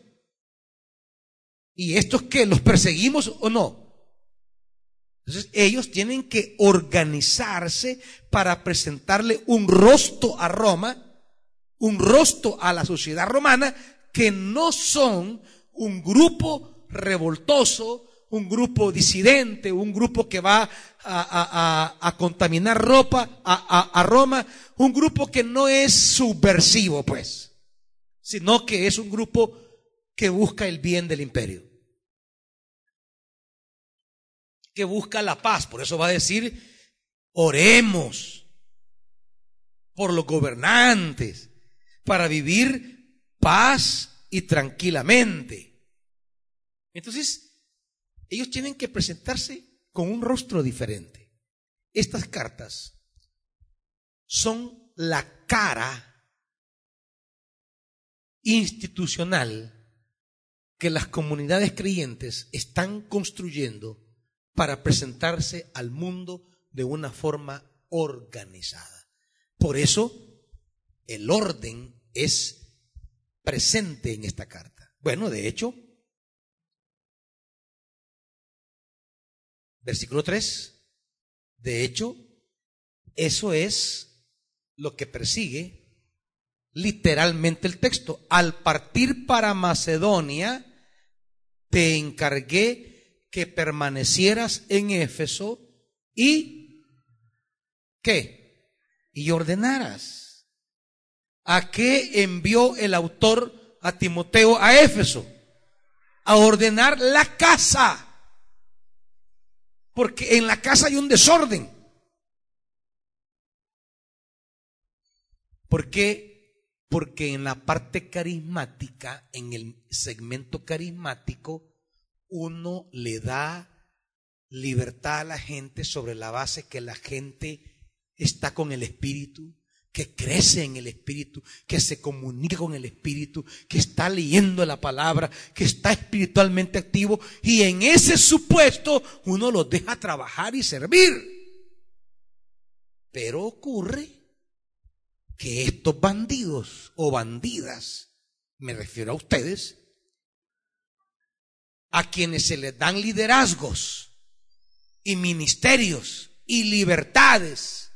¿Y estos qué? ¿Los perseguimos o no? Entonces ellos tienen que organizarse para presentarle un rostro a Roma, un rostro a la sociedad romana, que no son un grupo revoltoso, un grupo disidente, un grupo que va a, contaminar ropa a, Roma, un grupo que no es subversivo, pues, sino que es un grupo que busca el bien del imperio, que busca la paz. Por eso va a decir, oremos por los gobernantes para vivir paz y tranquilamente. Entonces, ellos tienen que presentarse con un rostro diferente. Estas cartas son la cara institucional que las comunidades creyentes están construyendo para presentarse al mundo de una forma organizada. Por eso el orden es presente en esta carta. Bueno, de hecho, Versículo 3. De hecho, eso es lo que persigue literalmente el texto. Al partir para Macedonia, te encargué que permanecieras en Éfeso y ¿qué? Y ordenaras. ¿A qué envió el autor a Timoteo a Éfeso? A ordenar la casa porque en la casa hay un desorden. ¿Por qué? Porque en la parte carismática, en el segmento carismático, uno le da libertad a la gente sobre la base que la gente está con el Espíritu, que crece en el Espíritu, que se comunica con el Espíritu, que está leyendo la palabra, que está espiritualmente activo y en ese supuesto uno los deja trabajar y servir. Pero ocurre que estos bandidos o bandidas, me refiero a ustedes, a quienes se les dan liderazgos y ministerios y libertades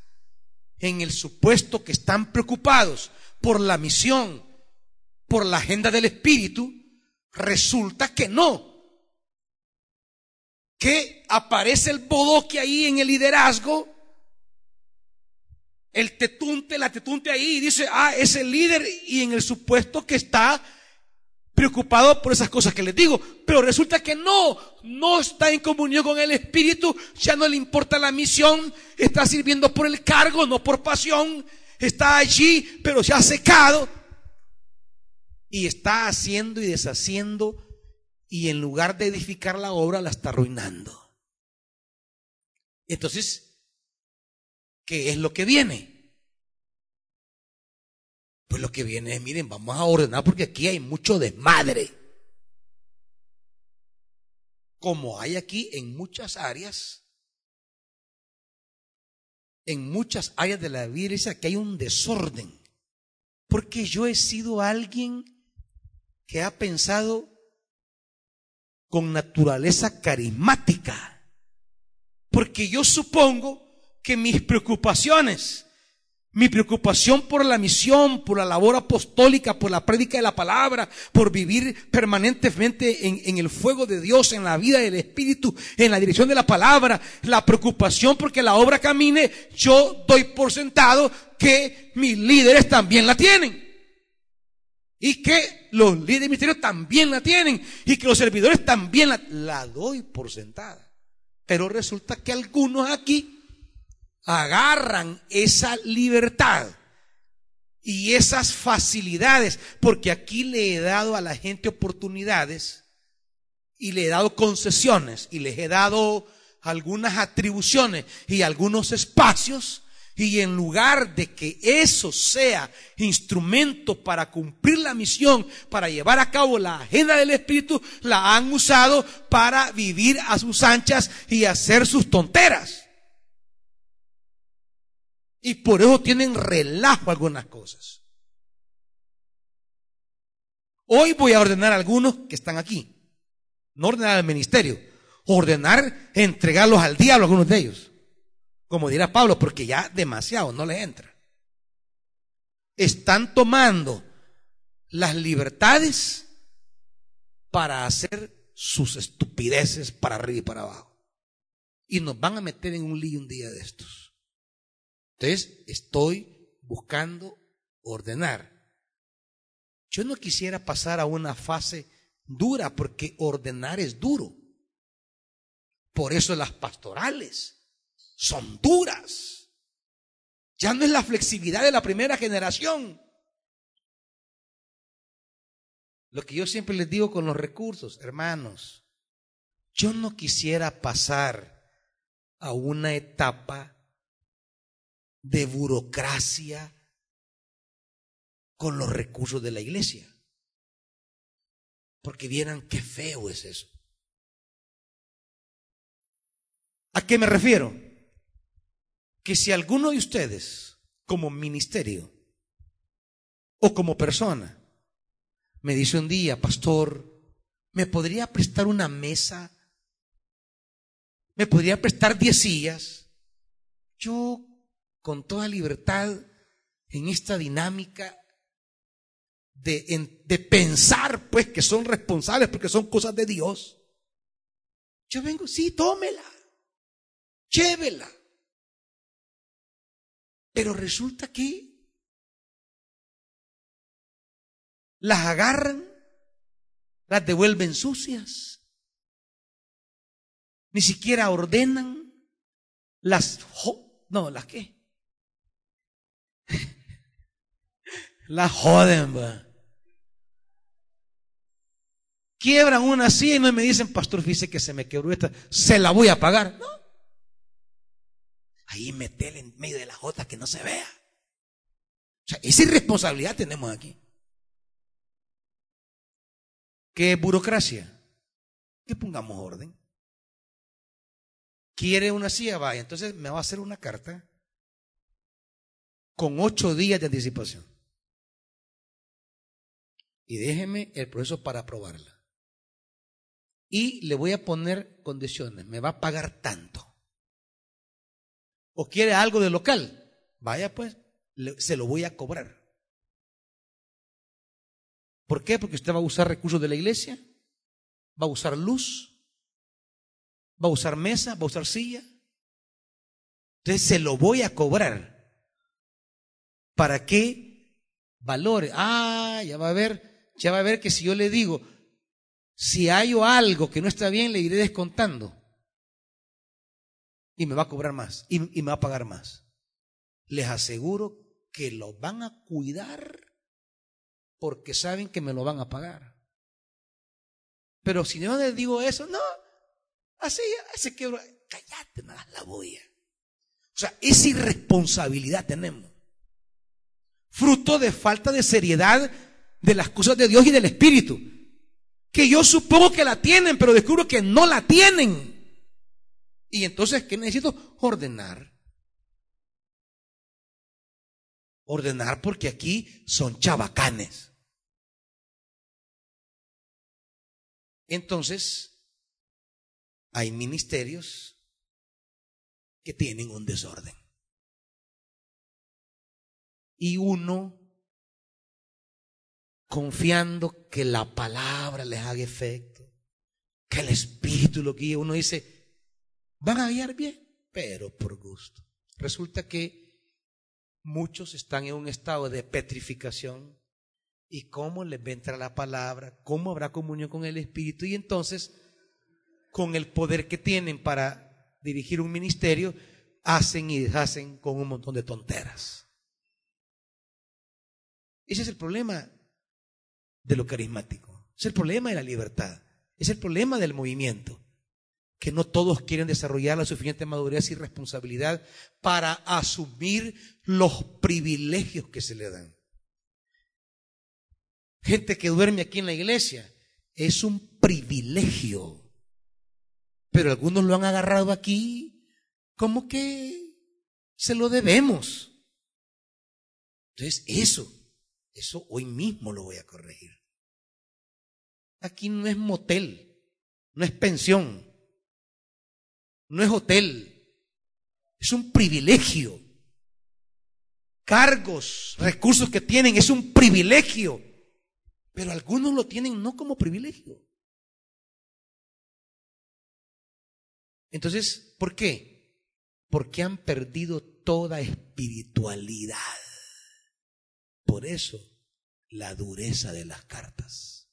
en el supuesto que están preocupados por la misión, por la agenda del Espíritu, resulta que no. Que aparece el bodoque ahí en el liderazgo el tetunte, la tetunte ahí y dice, ah, es el líder y en el supuesto que está preocupado por esas cosas que les digo, pero resulta que no, no está en comunión con el Espíritu, ya no le importa la misión, está sirviendo por el cargo, no por pasión, está allí, pero se ha secado y está haciendo y deshaciendo y en lugar de edificar la obra la está arruinando. Entonces, ¿Qué es lo que viene? Pues lo que viene es, miren, vamos a ordenar porque aquí hay mucho desmadre. Como hay aquí en muchas áreas, en muchas áreas de la vida, que hay un desorden. Porque yo he sido alguien que ha pensado con naturaleza carismática. Porque yo supongo que mis preocupaciones, mi preocupación por la misión, por la labor apostólica, por la prédica de la palabra, por vivir permanentemente en, el fuego de Dios, en la vida del Espíritu, en la dirección de la palabra, la preocupación porque la obra camine, yo doy por sentado que mis líderes también la tienen. Y que los líderes de ministerio también la tienen. Y que los servidores también la, la doy por sentada. Pero resulta que algunos aquí agarran esa libertad y esas facilidades, porque aquí le he dado a la gente oportunidades y le he dado concesiones y les he dado algunas atribuciones y algunos espacios y en lugar de que eso sea instrumento para cumplir la misión, para llevar a cabo la agenda del Espíritu, la han usado para vivir a sus anchas y hacer sus tonteras. Y por eso tienen relajo algunas cosas. Hoy voy a ordenar a algunos que están aquí. No ordenar al ministerio. Ordenar entregarlos al diablo algunos de ellos. Como dirá Pablo, porque ya demasiado no les entra. Están tomando las libertades para hacer sus estupideces para arriba y para abajo. Y nos van a meter en un lío un día de estos. Entonces, estoy buscando ordenar. Yo no quisiera pasar a una fase dura porque ordenar es duro. Por eso las pastorales son duras. Ya no es la flexibilidad de la primera generación. Lo que yo siempre les digo con los recursos, hermanos, yo no quisiera pasar a una etapa de burocracia con los recursos de la iglesia. Porque vieran qué feo es eso. ¿A qué me refiero? Que si alguno de ustedes, como ministerio o como persona, me dice un día, pastor, ¿me podría prestar una mesa? ¿Me podría prestar diez sillas? Yo con toda libertad en esta dinámica de, pensar, pues, que son responsables porque son cosas de Dios. Yo vengo, sí, tómela, llévela. Pero resulta que las agarran, las devuelven sucias, ni siquiera ordenan, las, no, las qué, La joden, va. Quiebran una silla y no me dicen, pastor, fíjese que se me quebró esta, se la voy a pagar. No. Ahí metele en medio de la jota que no se vea. O sea, esa irresponsabilidad tenemos aquí. ¿Qué burocracia? Que pongamos orden. ¿Quiere una silla? Vaya, entonces me va a hacer una carta con ocho días de anticipación. Y déjeme el proceso para aprobarla. Y le voy a poner condiciones. Me va a pagar tanto. ¿O quiere algo de local? Vaya pues, se lo voy a cobrar. ¿Por qué? Porque usted va a usar recursos de la iglesia, va a usar luz, va a usar mesa, va a usar silla. Entonces se lo voy a cobrar. ¿Para qué valore? Ah, ya va a ver, ya va a ver que si yo le digo, si hay algo que no está bien, le iré descontando. Y me va a cobrar más. Y, me va a pagar más. Les aseguro que lo van a cuidar porque saben que me lo van a pagar. Pero si no les digo eso, no, así, se quebra, cállate, nada, la voy. O sea, esa irresponsabilidad tenemos. Fruto de falta de seriedad de las cosas de Dios y del Espíritu. Que yo supongo que la tienen, pero descubro que no la tienen. Y entonces, ¿qué necesito? Ordenar. Ordenar porque aquí son chabacanes. Entonces, hay ministerios que tienen un desorden. Y uno, confiando que la palabra les haga efecto, que el Espíritu lo guíe, uno dice, van a guiar bien, pero por gusto. Resulta que Muchos están en un estado de petrificación. ¿Y cómo les vendrá la palabra? ¿Cómo habrá comunión con el Espíritu? Y entonces, con el poder que tienen para dirigir un ministerio, hacen y deshacen con un montón de tonteras. Ese es el problema de lo carismático. Es el problema de la libertad. Es el problema del movimiento que no todos quieren desarrollar la suficiente madurez y responsabilidad para asumir los privilegios que se le dan. Gente que duerme aquí en la iglesia es un privilegio, pero algunos lo han agarrado aquí como que se lo debemos. Entonces, eso, eso hoy mismo lo voy a corregir. Aquí no es motel, no es pensión, no es hotel, es un privilegio. Cargos, recursos que tienen, es un privilegio. Pero algunos lo tienen no como privilegio. Entonces, ¿por qué? Porque han perdido toda espiritualidad. Por eso, la dureza de las cartas.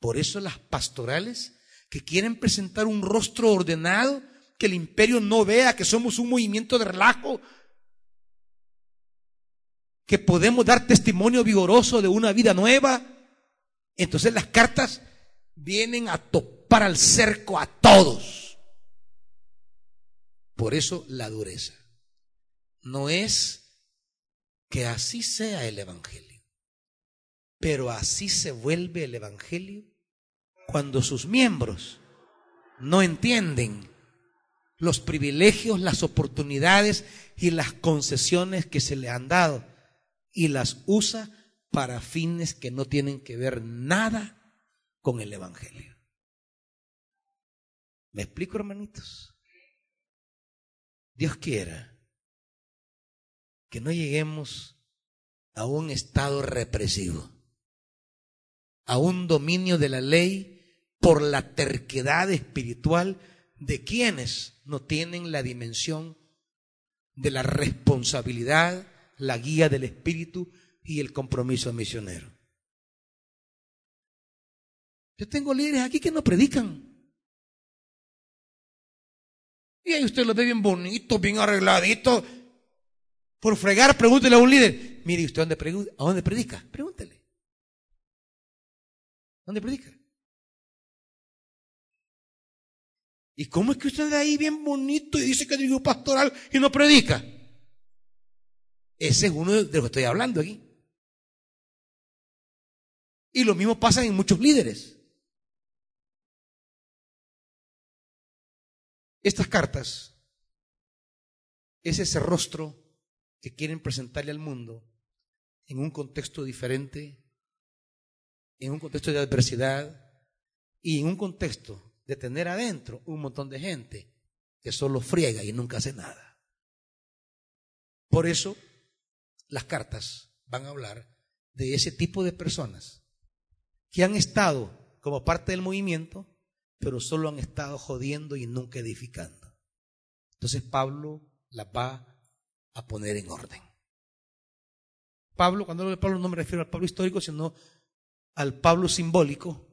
Por eso las pastorales que quieren presentar un rostro ordenado, que el imperio no vea que somos un movimiento de relajo, que podemos dar testimonio vigoroso de una vida nueva. Entonces las cartas vienen a topar al cerco a todos. Por eso la dureza. No es que así sea el Evangelio, pero así se vuelve el Evangelio cuando sus miembros no entienden los privilegios, las oportunidades y las concesiones que se le han dado y las usa para fines que no tienen que ver nada con el Evangelio. ¿Me explico, hermanitos? Dios quiera que no lleguemos a un estado represivo, a un dominio de la ley por la terquedad espiritual de quienes no tienen la dimensión de la responsabilidad, la guía del Espíritu y el compromiso misionero. Yo tengo líderes aquí que no predican. Y ahí usted lo ve bien bonito, bien arregladito. Por fregar, pregúntele a un líder, mire, ¿y usted dónde? ¿A dónde predica? Pregúntele. ¿Dónde predica? ¿Y cómo es que usted de ahí bien bonito y dice que un pastoral y no predica? Ese es uno de los que estoy hablando aquí. Y lo mismo pasa en muchos líderes. Estas cartas es ese rostro que quieren presentarle al mundo en un contexto diferente, en un contexto de adversidad y en un contexto de tener adentro un montón de gente que solo friega y nunca hace nada. Por eso las cartas van a hablar de ese tipo de personas que han estado como parte del movimiento, pero solo han estado jodiendo y nunca edificando. Entonces Pablo las va a poner en orden. Pablo, cuando hablo de Pablo no me refiero al Pablo histórico, sino al Pablo simbólico,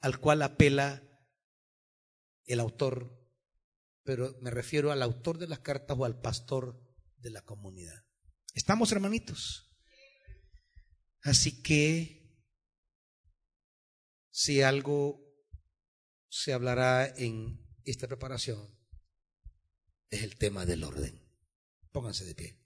al cual apela el autor, pero me refiero al autor de las cartas o al pastor de la comunidad. ¿Estamos hermanitos? Así que si algo se hablará en esta preparación, es el tema del orden. Pónganse de pie.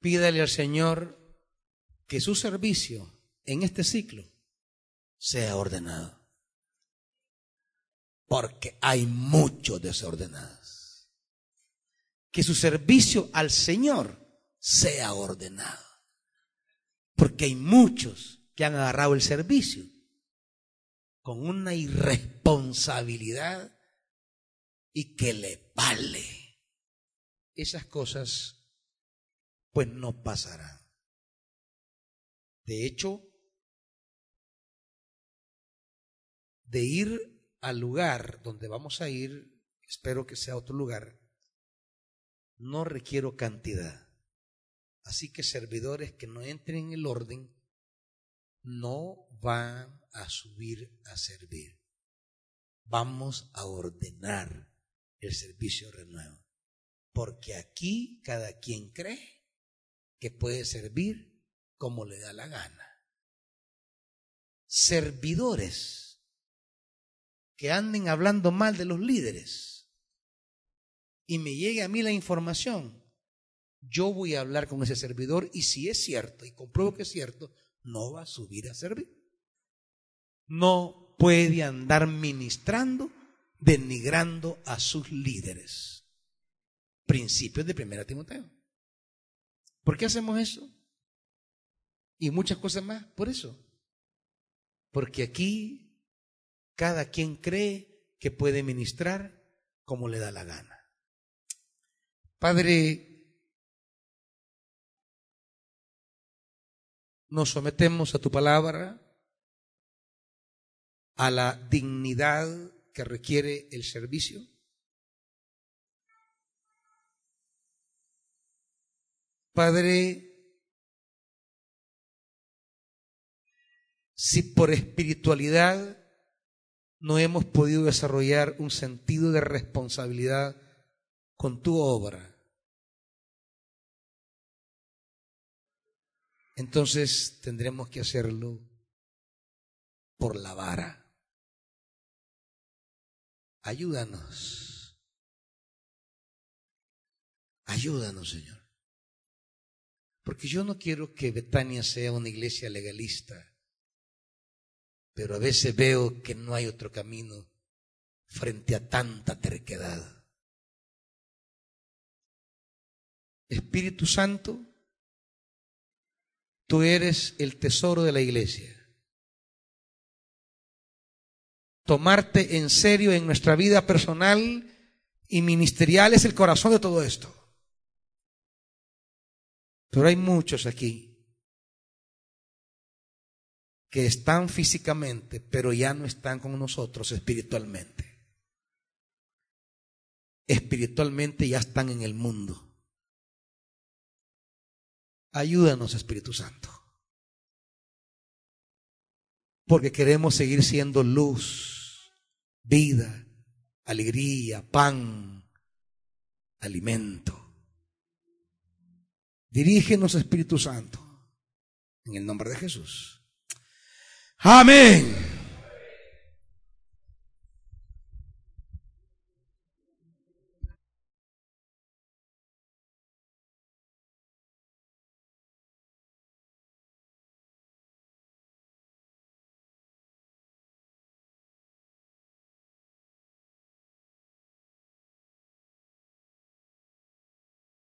Pídale al Señor que su servicio en este ciclo sea ordenado. Porque hay muchos desordenados. Que su servicio al Señor sea ordenado. Porque hay muchos que han agarrado el servicio con una irresponsabilidad y que le vale. Esas cosas pues no pasará. De hecho, de ir al lugar donde vamos a ir, espero que sea otro lugar, no requiero cantidad. Así que servidores que no entren en el orden no van a subir a servir. Vamos a ordenar el servicio renuevo. Porque aquí cada quien cree que puede servir como le da la gana. Servidores que anden hablando mal de los líderes y me llegue a mí la información, yo voy a hablar con ese servidor y si es cierto y compruebo que es cierto, no va a subir a servir. No puede andar ministrando, denigrando a sus líderes. Principios de Primera Timoteo. ¿Por qué hacemos eso? Y muchas cosas más, por eso. Porque aquí cada quien cree que puede ministrar como le da la gana. Padre, nos sometemos a tu palabra, a la dignidad que requiere el servicio. Padre, si por espiritualidad no hemos podido desarrollar un sentido de responsabilidad con tu obra, entonces tendremos que hacerlo por la vara. Ayúdanos. Ayúdanos, Señor. Porque yo no quiero que Betania sea una iglesia legalista, pero a veces veo que no hay otro camino frente a tanta terquedad. Espíritu Santo, tú eres el tesoro de la iglesia. Tomarte en serio en nuestra vida personal y ministerial es el corazón de todo esto. Pero hay muchos aquí que están físicamente, pero ya no están con nosotros espiritualmente. Espiritualmente ya están en el mundo. Ayúdanos, Espíritu Santo. porque queremos seguir siendo luz, vida, alegría, pan, alimento. Dirígenos, Espíritu Santo, en el nombre de Jesús. Amén.